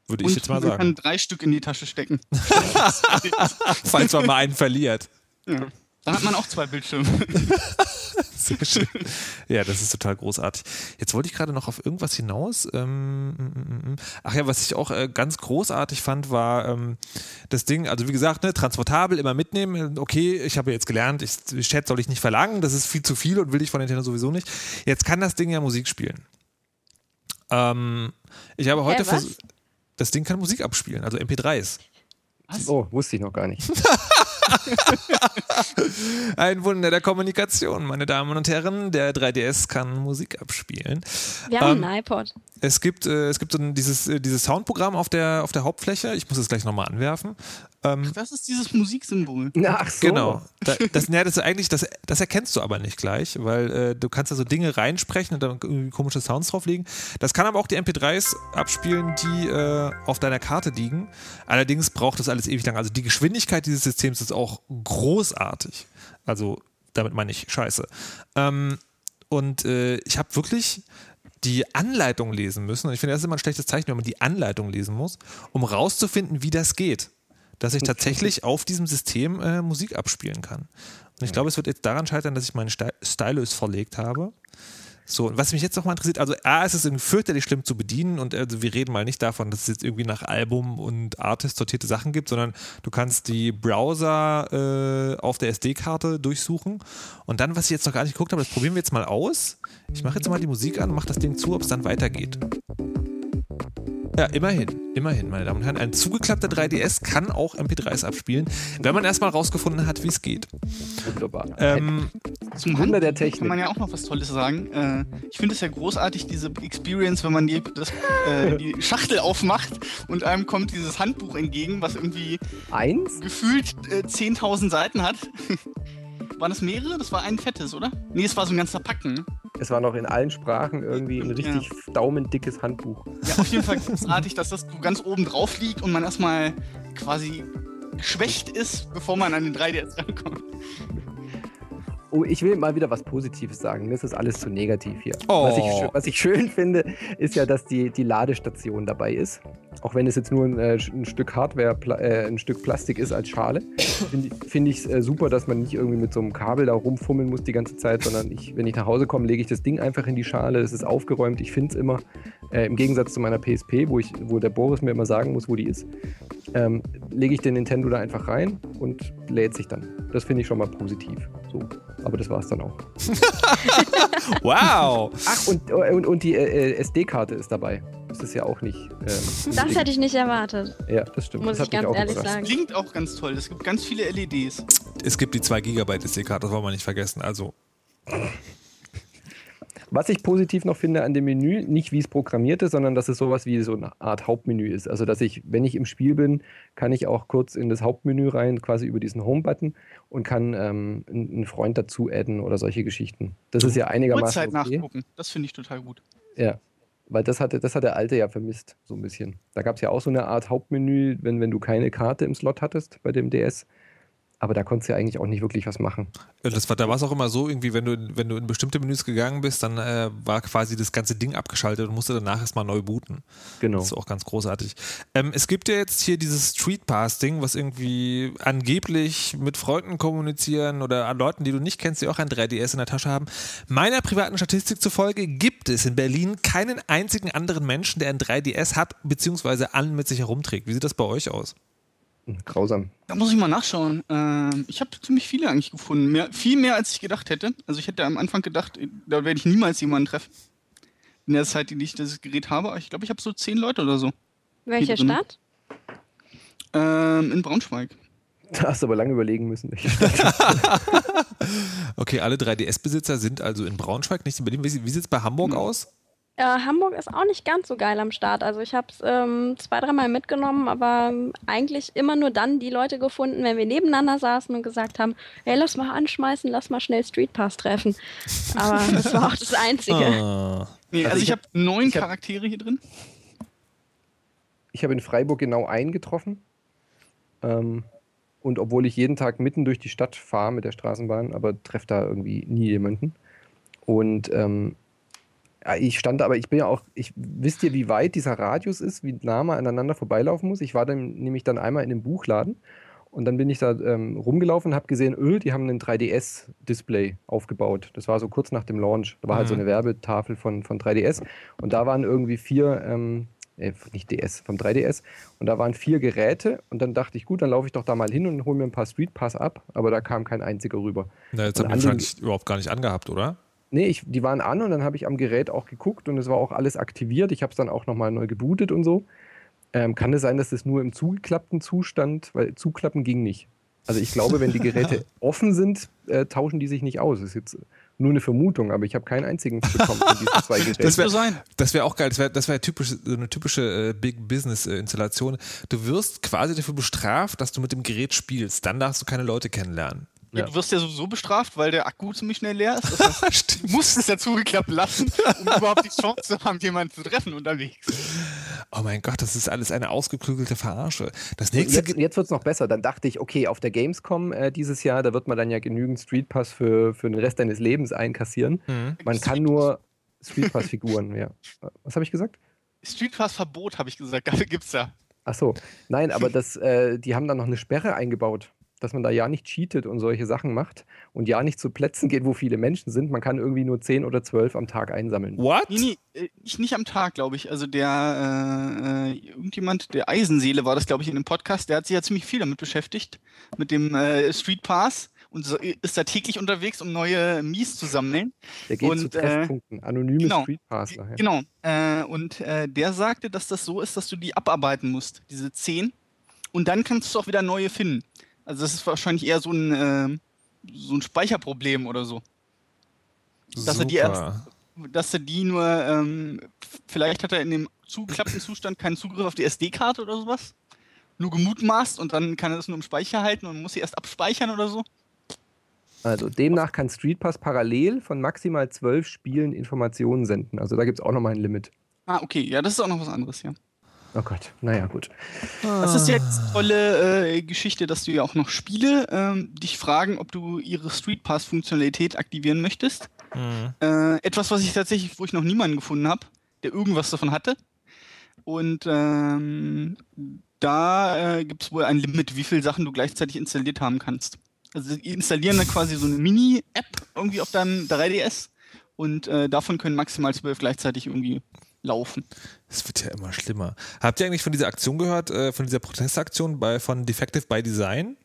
Würde ich jetzt mal sagen. Man kann drei Stück in die Tasche stecken. *laughs* *laughs* Falls man mal einen verliert. Ja. Da hat man auch zwei Bildschirme. *laughs* Sehr schön. Ja, das ist total großartig. Jetzt wollte ich gerade noch auf irgendwas hinaus. Ähm, mm, mm, mm. ach ja, was ich auch äh, ganz großartig fand, war ähm, das Ding, also wie gesagt, ne, transportabel, immer mitnehmen. Okay, ich habe jetzt gelernt, ich, Chat soll ich nicht verlangen, das ist viel zu viel und will ich von Nintendo sowieso nicht. Jetzt kann das Ding ja Musik spielen. Ähm, ich habe heute was? versucht, das Ding kann Musik abspielen, also MP3s. Was? Oh, wusste ich noch gar nicht. *laughs* Ein Wunder der Kommunikation, meine Damen und Herren. Der 3DS kann Musik abspielen. Wir haben Ähm, einen iPod. Es gibt, äh, es gibt so ein, dieses, äh, dieses Soundprogramm auf der, auf der Hauptfläche. Ich muss es gleich nochmal anwerfen. Ähm, Das ist dieses Musiksymbol. Ach so. Genau. Da, *laughs* das, ja, das ist eigentlich, das, das erkennst du aber nicht gleich, weil äh, du kannst da so Dinge reinsprechen und dann irgendwie komische Sounds drauflegen. Das kann aber auch die MP3s abspielen, die äh, auf deiner Karte liegen. Allerdings braucht das alles ewig lang. Also die Geschwindigkeit dieses Systems ist auch großartig. Also damit meine ich scheiße. Ähm, und äh, ich habe wirklich die Anleitung lesen müssen. Und ich finde, das ist immer ein schlechtes Zeichen, wenn man die Anleitung lesen muss, um rauszufinden, wie das geht. Dass ich tatsächlich auf diesem System äh, Musik abspielen kann. Und ich glaube, es wird jetzt daran scheitern, dass ich meinen Stylus verlegt habe. So, und was mich jetzt noch mal interessiert, also A, ist es irgendwie fürchterlich schlimm zu bedienen und also wir reden mal nicht davon, dass es jetzt irgendwie nach Album und Artist sortierte Sachen gibt, sondern du kannst die Browser äh, auf der SD-Karte durchsuchen und dann, was ich jetzt noch gar nicht geguckt habe, das probieren wir jetzt mal aus. Ich mache jetzt mal die Musik an und mache das Ding zu, ob es dann weitergeht. Ja, immerhin, immerhin, meine Damen und Herren. Ein zugeklappter 3DS kann auch MP3s abspielen, wenn man erstmal rausgefunden hat, wie es geht. Wunderbar. Ähm, Zum Wunder der Handbuch Technik. kann man ja auch noch was Tolles sagen. Äh, ich finde es ja großartig, diese Experience, wenn man die, das, äh, die *laughs* Schachtel aufmacht und einem kommt dieses Handbuch entgegen, was irgendwie Eins? gefühlt äh, 10.000 Seiten hat. *laughs* Waren das mehrere? Das war ein fettes, oder? Nee, es war so ein ganzer Packen. Es war noch in allen Sprachen irgendwie ein richtig daumendickes Handbuch. Ja, auf jeden Fall großartig, dass das so ganz oben drauf liegt und man erstmal quasi geschwächt ist, bevor man an den 3DS rankommt. Oh, ich will mal wieder was Positives sagen. Das ist alles zu negativ hier. Oh. Was, ich, schö- was ich schön finde, ist ja, dass die, die Ladestation dabei ist. Auch wenn es jetzt nur ein, äh, ein Stück Hardware, äh, ein Stück Plastik ist als Schale, finde find ich es äh, super, dass man nicht irgendwie mit so einem Kabel da rumfummeln muss die ganze Zeit, sondern ich, wenn ich nach Hause komme, lege ich das Ding einfach in die Schale. Es ist aufgeräumt. Ich finde es immer. Äh, Im Gegensatz zu meiner PSP, wo, ich, wo der Boris mir immer sagen muss, wo die ist, ähm, lege ich den Nintendo da einfach rein und lädt sich dann. Das finde ich schon mal positiv. So. Aber das war es dann auch. *laughs* wow! Ach, und, und, und die äh, SD-Karte ist dabei. Das ist ja auch nicht. Ähm, *laughs* Das hätte ich nicht erwartet. Ja, das stimmt. Muss das ich ganz auch ehrlich überrascht. sagen. Klingt auch ganz toll. Es gibt ganz viele LEDs. Es gibt die 2 GB SD-Karte, das wollen wir nicht vergessen. Also, Was ich positiv noch finde an dem Menü, nicht wie es programmiert ist, sondern dass es sowas wie so eine Art Hauptmenü ist. Also, dass ich, wenn ich im Spiel bin, kann ich auch kurz in das Hauptmenü rein, quasi über diesen Home-Button und kann ähm, einen Freund dazu adden oder solche Geschichten. Das ist ja einigermaßen Uhrzeit okay. nachgucken. Das finde ich total gut. Ja, weil das hatte, das hat der Alte ja vermisst, so ein bisschen. Da gab es ja auch so eine Art Hauptmenü, wenn, wenn du keine Karte im Slot hattest bei dem DS. Aber da konntest du ja eigentlich auch nicht wirklich was machen. das war, da war es auch immer so, irgendwie, wenn du, wenn du in bestimmte Menüs gegangen bist, dann äh, war quasi das ganze Ding abgeschaltet und musste danach erstmal neu booten. Genau. Das ist auch ganz großartig. Ähm, es gibt ja jetzt hier dieses Street Pass-Ding, was irgendwie angeblich mit Freunden kommunizieren oder an Leuten, die du nicht kennst, die auch ein 3DS in der Tasche haben. Meiner privaten Statistik zufolge gibt es in Berlin keinen einzigen anderen Menschen, der ein 3DS hat, beziehungsweise an mit sich herumträgt. Wie sieht das bei euch aus? Grausam. Da muss ich mal nachschauen. Ähm, ich habe ziemlich viele eigentlich gefunden. Mehr, viel mehr, als ich gedacht hätte. Also ich hätte am Anfang gedacht, da werde ich niemals jemanden treffen. In der Zeit, in der ich das Gerät habe. Aber ich glaube, ich habe so zehn Leute oder so. Welche. Stadt? Ähm, in Braunschweig. Da hast du aber lange überlegen müssen. *laughs* Okay, alle 3DS-Besitzer sind also in Braunschweig, nicht in Berlin. Wie, wie sieht es bei Hamburg Hm. aus? Äh, Hamburg ist auch nicht ganz so geil am Start. Also ich habe es ähm, zwei, dreimal mitgenommen, aber eigentlich immer nur dann die Leute gefunden, wenn wir nebeneinander saßen und gesagt haben, hey, lass mal anschmeißen, lass mal schnell Street Pass treffen. Aber *laughs* das war auch das Einzige. Ah. Nee, Also also, ich ich habe neun ich hab- Charaktere hier drin. Ich habe in Freiburg genau einen getroffen. Ähm, und obwohl ich jeden Tag mitten durch die Stadt fahre mit der Straßenbahn, aber treffe da irgendwie nie jemanden. Und ähm, ich stand aber, ich bin ja auch, ich wisst ihr, wie weit dieser Radius ist, wie nah man aneinander vorbeilaufen muss? Ich war dann nämlich dann einmal in dem Buchladen Und dann bin ich da ähm, rumgelaufen und habe gesehen, öh, die haben ein 3DS-Display aufgebaut. Das war so kurz nach dem Launch. Da war halt so Mhm. eine Werbetafel von, von 3DS. Und da waren irgendwie vier, ähm, äh, nicht DS, vom 3DS. Und da waren vier Geräte. Und dann dachte ich, gut, dann laufe ich doch da mal hin und hole mir ein paar Street Pass ab. Aber da kam kein einziger rüber. Na, jetzt haben wir wahrscheinlich überhaupt gar nicht angehabt, oder? Nee, ich, die waren an und dann habe ich am Gerät auch geguckt und es war auch alles aktiviert. Ich habe es dann auch nochmal neu gebootet und so. Ähm, kann es sein, dass das nur im zugeklappten Zustand, weil zuklappen ging nicht. Also ich glaube, wenn die Geräte *laughs* offen sind, äh, tauschen die sich nicht aus. Das ist jetzt nur eine Vermutung, aber ich habe keinen einzigen bekommen von diesen zwei Geräten. Das wär- so sein. Das wäre auch geil. Das wäre das wär typisch, so eine typische äh, Big Business äh, Installation. Du wirst quasi dafür bestraft, dass du mit dem Gerät spielst. Dann darfst du keine Leute kennenlernen. Ja. Ja. Du wirst ja sowieso bestraft, weil der Akku ziemlich schnell leer ist. *laughs* Das heißt, du musst es ja zugeklappt lassen, um *laughs* überhaupt die Chance zu haben, jemanden zu treffen unterwegs. Oh mein Gott, das ist alles eine ausgeklügelte Verarsche. Das nächste Jetzt, jetzt wird es noch besser. Dann dachte ich, okay, auf der Gamescom äh, dieses Jahr, da wird man dann ja genügend Street Pass für, für den Rest deines Lebens einkassieren. Mhm. Man kann nur Street Pass-Figuren, ja. Was habe ich gesagt? Street Pass Verbot, habe ich gesagt. Dafür gibt's ja. Ach so, nein, aber *laughs* das, äh, die haben dann noch eine Sperre eingebaut, dass man da ja nicht cheatet und solche Sachen macht und ja nicht zu Plätzen geht, wo viele Menschen sind. Man kann irgendwie nur 10 oder 12 am Tag einsammeln. What? Nee, nee, äh, nicht, nicht am Tag, glaube ich. Also der, äh, irgendjemand, der Eisenseele war das, glaube ich, in dem Podcast, der hat sich ja ziemlich viel damit beschäftigt, mit dem äh, Street Pass und so, ist da täglich unterwegs, um neue Mies zu sammeln. Der geht Und, zu äh, Treffpunkten, anonyme genau. Street Passler. Ja. Genau. Äh, und äh, der sagte, dass das so ist, dass du die abarbeiten musst, diese 10. Und dann kannst du auch wieder neue finden. Also das ist wahrscheinlich eher so ein, äh, so ein Speicherproblem oder so. Dass er die Super. Dass er die nur, ähm, vielleicht hat er in dem zugeklappten Zustand keinen Zugriff auf die SD-Karte oder sowas. Nur gemutmaßt und dann kann er das nur im Speicher halten und muss sie erst abspeichern oder so. Also demnach kann Street Pass parallel von maximal 12 Spielen Informationen senden. Also da gibt es auch nochmal ein Limit. Ah, okay, ja, das ist auch noch was anderes, ja. Oh Gott, naja, gut. Das ist jetzt eine tolle äh, Geschichte, dass du ja auch noch Spiele ähm, dich fragen, ob du ihre Street Pass-Funktionalität aktivieren möchtest. Mhm. Äh, etwas, was ich tatsächlich, wo ich noch niemanden gefunden habe, der irgendwas davon hatte. Und ähm, da äh, gibt es wohl ein Limit, wie viele Sachen du gleichzeitig installiert haben kannst. Also die installieren dann quasi so eine Mini-App irgendwie auf deinem 3DS und äh, davon können maximal zwölf gleichzeitig irgendwie laufen. Es wird ja immer schlimmer. Habt ihr eigentlich von dieser Aktion gehört, äh, von dieser Protestaktion bei, von Defective by Design?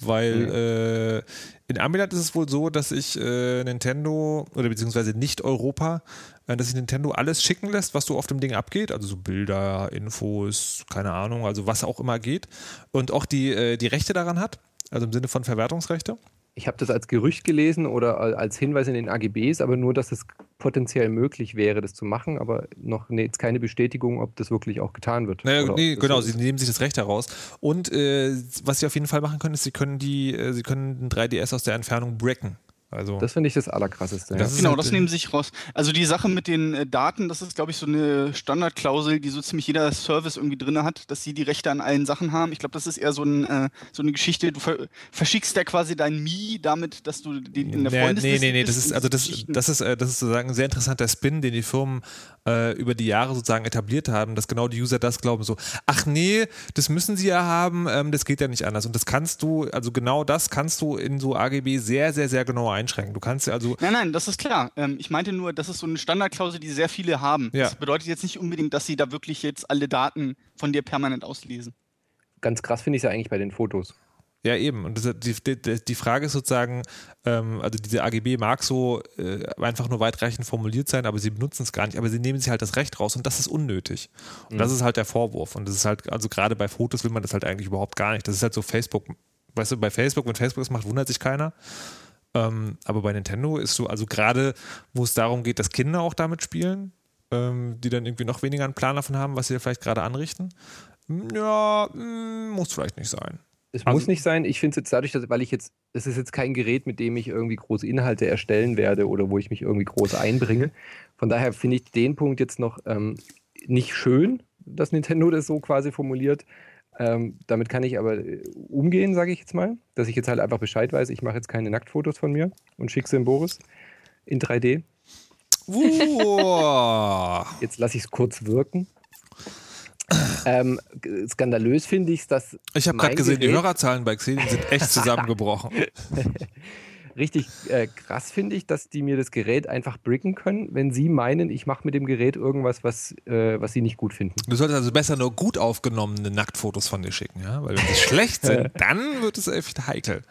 Weil äh, in Amiland ist es wohl so, dass ich äh, Nintendo oder beziehungsweise nicht Europa, äh, dass sich Nintendo alles schicken lässt, was so auf dem Ding abgeht. Also so Bilder, Infos, keine Ahnung, also was auch immer geht. Und auch die, äh, die Rechte daran hat, also im Sinne von Verwertungsrechte. Ich habe das als Gerücht gelesen oder al- als Hinweis in den AGBs, aber nur, dass es potenziell möglich wäre, das zu machen, aber noch nee, jetzt keine Bestätigung, ob das wirklich auch getan wird. Naja, nee, genau, sie nehmen sich das Recht heraus. Und äh, was sie auf jeden Fall machen können, ist, sie können die, äh, sie können den 3DS aus der Entfernung brecken. Also Das finde ich das Allerkrasseste. Das ja. Genau, halt, das nehmen sie sich raus. Also die Sache mit den äh, Daten, das ist, glaube ich, so eine Standardklausel, die so ziemlich jeder Service irgendwie drin hat, dass sie die Rechte an allen Sachen haben. Ich glaube, das ist eher so, ein, äh, so eine Geschichte. Du ver verschickst ja quasi dein Mi damit, dass du den in der Nee, Freundesliste nee, nee, nee, das ist, also das, das ist, äh, das ist sozusagen ein sehr interessanter Spin, den die Firmen äh, über die Jahre sozusagen etabliert haben, dass genau die User das glauben, so, ach nee, das müssen sie ja haben, ähm, das geht ja nicht anders. Und das kannst du, also genau das kannst du in so AGB sehr, sehr, sehr genau einschränken. Du kannst ja also, Nein, nein, das ist klar. Ähm, ich meinte nur, das ist so eine Standardklausel, die sehr viele haben. Ja. Das bedeutet jetzt nicht unbedingt, dass sie da wirklich jetzt alle Daten von dir permanent auslesen. Ganz krass finde ich es ja eigentlich bei den Fotos. ja eben, und das, die, die, die Frage ist sozusagen, ähm, also diese AGB mag so äh, einfach nur weitreichend formuliert sein, aber sie benutzen es gar nicht, aber sie nehmen sich halt das Recht raus und das ist unnötig. Und das ist halt der Vorwurf. Und das ist halt, also gerade bei Fotos will man das halt eigentlich überhaupt gar nicht. Das ist halt so Facebook, weißt du, bei Facebook, wenn Facebook es macht, wundert sich keiner. Ähm, aber bei Nintendo ist so, also gerade, wo es darum geht, dass Kinder auch damit spielen, ähm, die dann irgendwie noch weniger einen Plan davon haben, was sie da vielleicht gerade anrichten. Ja, mh, muss vielleicht nicht sein. Es Also- muss nicht sein. Ich finde es jetzt dadurch, dass, weil ich jetzt, es ist jetzt kein Gerät, mit dem ich irgendwie große Inhalte erstellen werde oder wo ich mich irgendwie groß einbringe. Von daher finde ich den Punkt jetzt noch ähm, nicht schön, dass Nintendo das so quasi formuliert. Ähm, damit kann ich aber äh, umgehen, sage ich jetzt mal. Dass ich jetzt halt einfach Bescheid weiß, ich mache jetzt keine Nacktfotos von mir und schicke sie in Boris in 3D. Wow. Jetzt lasse ich es kurz wirken. Ähm, skandalös finde ich es, dass. Ich habe gerade gesehen, die Hörerzahlen bei Xenon sind echt *laughs* zusammengebrochen. *laughs* Richtig äh, krass finde ich, dass die mir das Gerät einfach bricken können, wenn sie meinen, ich mache mit dem Gerät irgendwas, was, äh, was sie nicht gut finden. Du solltest also besser nur gut aufgenommene Nacktfotos von dir schicken, ja? Weil wenn sie *laughs* schlecht sind, dann wird es echt heikel.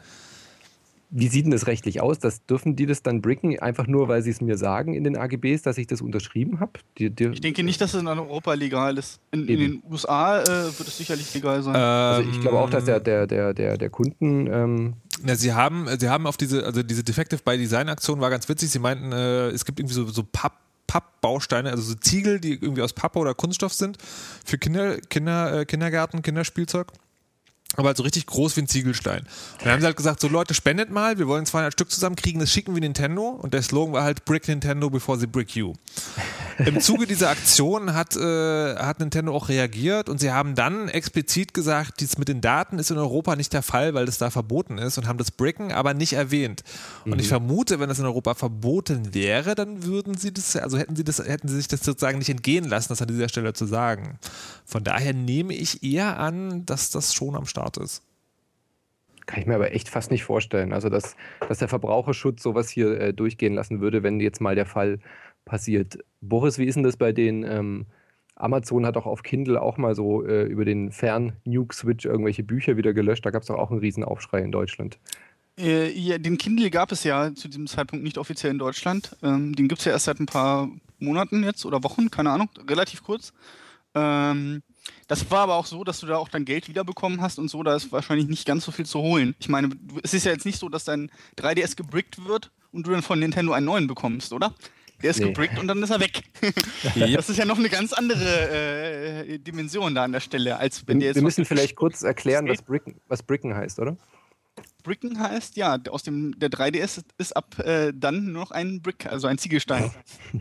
Wie sieht denn das rechtlich aus? Das, dürfen die das dann bricken, einfach nur, weil sie es mir sagen in den AGBs, dass ich das unterschrieben habe? ich denke nicht, dass es in Europa legal ist. In, in den USA äh, wird es sicherlich legal sein. Ähm, also ich glaube auch, dass der, der, der, der, der Kunden. Ähm ja, sie haben, sie haben auf diese, also diese Defective by Design Aktion war ganz witzig. Sie meinten, äh, es gibt irgendwie so, so Papp Pappbausteine, also so Ziegel, die irgendwie aus Pappe oder Kunststoff sind, für Kinder, Kinder, äh, Kindergarten, Kinderspielzeug aber halt so richtig groß wie ein Ziegelstein. Und dann haben sie halt gesagt, so Leute, spendet mal, wir wollen 200 Stück zusammenkriegen, das schicken wir Nintendo. Und der Slogan war halt Brick Nintendo before they brick you. Im Zuge dieser Aktion hat, äh, hat Nintendo auch reagiert und sie haben dann explizit gesagt, dies mit den Daten ist in Europa nicht der Fall, weil das da verboten ist und haben das Bricken aber nicht erwähnt. Mhm. Und ich mhm. vermute, wenn das in Europa verboten wäre, dann würden sie das, also hätten sie das, hätten sie sich das sozusagen nicht entgehen lassen, das an dieser Stelle zu sagen. Von daher nehme ich eher an, dass das schon am Start ist. Kann ich mir aber echt fast nicht vorstellen. Also, dass, dass der Verbraucherschutz sowas hier äh, durchgehen lassen würde, wenn jetzt mal der Fall passiert. Boris, wie ist denn das bei den? Ähm, Amazon hat auch auf Kindle auch mal so äh, über den Fern-Nuke-Switch irgendwelche Bücher wieder gelöscht. Da gab es doch auch einen Riesenaufschrei in Deutschland. Äh, ja, den Kindle gab es ja zu diesem Zeitpunkt nicht offiziell in Deutschland. Ähm, den gibt es ja erst seit ein paar Monaten jetzt oder Wochen, keine Ahnung, relativ kurz. Ähm, das war aber auch so, dass du da auch dein Geld wiederbekommen hast und so, da ist wahrscheinlich nicht ganz so viel zu holen. Ich meine, es ist ja jetzt nicht so, dass dein 3DS gebrickt wird und du dann von Nintendo einen neuen bekommst, oder? Der ist nee. gebrickt und dann ist er weg. das ist ja noch eine ganz andere äh, Dimension da an der Stelle, als wenn der jetzt. Wir müssen vielleicht kurz erklären, was Bricken, was Bricken heißt, oder? Bricken heißt, ja, aus dem der 3DS ist ab äh, dann nur noch ein Brick, also ein Ziegelstein.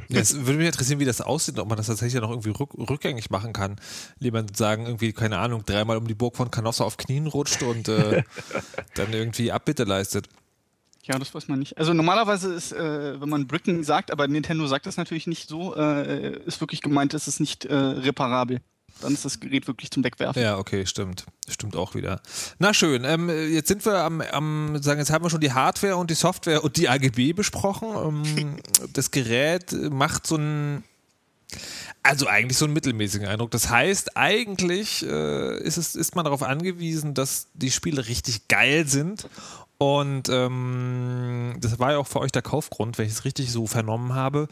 Jetzt würde mich interessieren, wie das aussieht, ob man das tatsächlich noch irgendwie rück, rückgängig machen kann. Jemand sagen, irgendwie, keine Ahnung, dreimal um die Burg von Canossa auf Knien rutscht und äh, *laughs* dann irgendwie Abbitte leistet. Ja, das weiß man nicht. Also normalerweise ist, äh, wenn man Bricken sagt, aber Nintendo sagt das natürlich nicht so, äh, ist wirklich gemeint, es ist nicht äh, reparabel dann ist das Gerät wirklich zum Wegwerfen. Ja, okay, stimmt. Stimmt auch wieder. Na schön, ähm, jetzt sind wir am, am, sagen, jetzt haben wir schon die Hardware und die Software und die AGB besprochen. Ähm, *laughs* das Gerät macht so ein, also eigentlich so einen mittelmäßigen Eindruck. Das heißt, eigentlich äh, ist, es, ist man darauf angewiesen, dass die Spiele richtig geil sind und ähm, das war ja auch für euch der Kaufgrund, wenn ich es richtig so vernommen habe.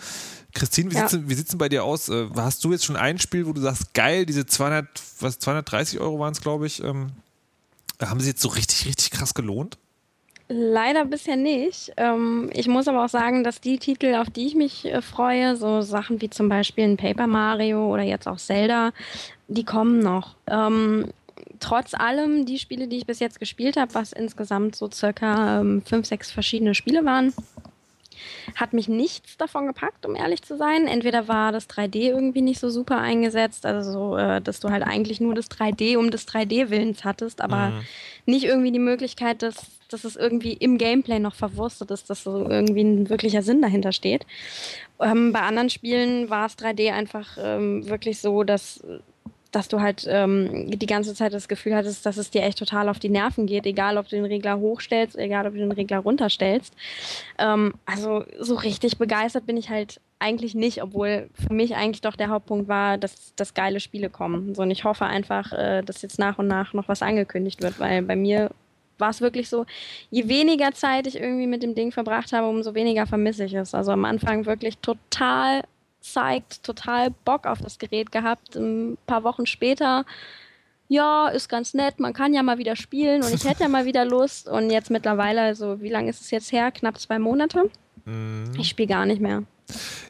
Christine, wie ja. sieht es denn bei dir aus? Äh, hast du jetzt schon ein Spiel, wo du sagst, geil, diese 200, was, 230 Euro waren es, glaube ich, ähm, haben sie jetzt so richtig, richtig krass gelohnt? Leider bisher nicht. Ähm, ich muss aber auch sagen, dass die Titel, auf die ich mich äh, freue, so Sachen wie zum Beispiel ein Paper Mario oder jetzt auch Zelda, die kommen noch. Ähm, trotz allem, die Spiele, die ich bis jetzt gespielt habe, was insgesamt so circa ähm, fünf, sechs verschiedene Spiele waren, hat mich nichts davon gepackt, um ehrlich zu sein. Entweder war das 3D irgendwie nicht so super eingesetzt, also so, äh, dass du halt eigentlich nur das 3D um des 3D-Willens hattest, aber mhm. nicht irgendwie die Möglichkeit, dass, dass es irgendwie im Gameplay noch verwurstet ist, dass so irgendwie ein wirklicher Sinn dahinter steht. Ähm, bei anderen Spielen war es 3D einfach ähm, wirklich so, dass dass du halt ähm, die ganze Zeit das Gefühl hattest, dass es dir echt total auf die Nerven geht, egal ob du den Regler hochstellst, egal ob du den Regler runterstellst. Ähm, also so richtig begeistert bin ich halt eigentlich nicht, obwohl für mich eigentlich doch der Hauptpunkt war, dass, dass geile Spiele kommen. So, und ich hoffe einfach, äh, dass jetzt nach und nach noch was angekündigt wird, weil bei mir war es wirklich so, je weniger Zeit ich irgendwie mit dem Ding verbracht habe, umso weniger vermisse ich es. Also am Anfang wirklich total zeigt, total Bock auf das Gerät gehabt. Ein paar Wochen später, ja, ist ganz nett, man kann ja mal wieder spielen und ich hätte ja mal wieder Lust. Und jetzt mittlerweile, also wie lange ist es jetzt her? Knapp zwei Monate. Mhm. Ich spiele gar nicht mehr.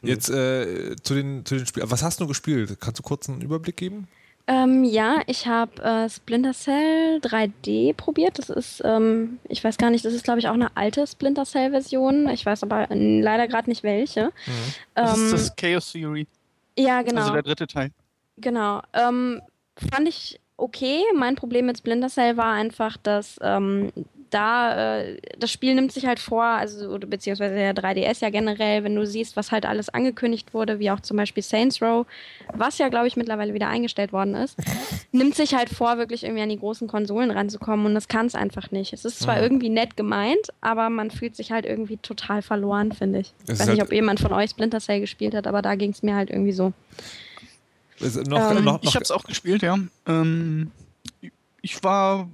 Jetzt äh, zu den, zu den Spielen. Was hast du gespielt? Kannst du kurz einen Überblick geben? Ähm, ja, ich habe äh, Splinter Cell 3D probiert. Das ist, ähm, ich weiß gar nicht, das ist glaube ich auch eine alte Splinter Cell Version. Ich weiß aber äh, leider gerade nicht welche. Mhm. Das ähm, ist das Chaos Theory. Ja, genau. Also der dritte Teil. Genau. Ähm, fand ich okay. Mein Problem mit Splinter Cell war einfach, dass, ähm, da, äh, das Spiel nimmt sich halt vor, also oder beziehungsweise der 3DS ja generell, wenn du siehst, was halt alles angekündigt wurde, wie auch zum Beispiel Saints Row, was ja, glaube ich, mittlerweile wieder eingestellt worden ist, *laughs* nimmt sich halt vor, wirklich irgendwie an die großen Konsolen ranzukommen und das kann es einfach nicht. Es ist zwar mhm. irgendwie nett gemeint, aber man fühlt sich halt irgendwie total verloren, finde ich. Ich weiß nicht, halt ob jemand von euch Splinter Cell gespielt hat, aber da ging es mir halt irgendwie so. Noch, ähm, noch, noch, ich habe es auch gespielt, ja. Ähm, ich war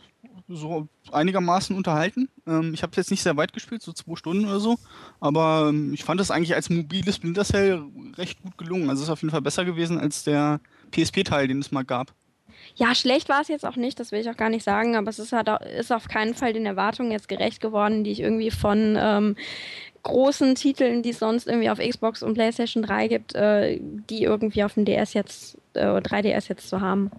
so einigermaßen unterhalten. Ähm, ich habe es jetzt nicht sehr weit gespielt, so zwei Stunden oder so, aber ähm, ich fand es eigentlich als mobiles Splinter Cell recht gut gelungen. Also es ist auf jeden Fall besser gewesen als der PSP-Teil, den es mal gab. Ja, schlecht war es jetzt auch nicht, das will ich auch gar nicht sagen, aber es ist, halt auch, ist auf keinen Fall den Erwartungen jetzt gerecht geworden, die ich irgendwie von ähm, großen Titeln, die es sonst irgendwie auf Xbox und PlayStation 3 gibt, äh, die irgendwie auf dem DS jetzt, äh, 3DS jetzt zu haben.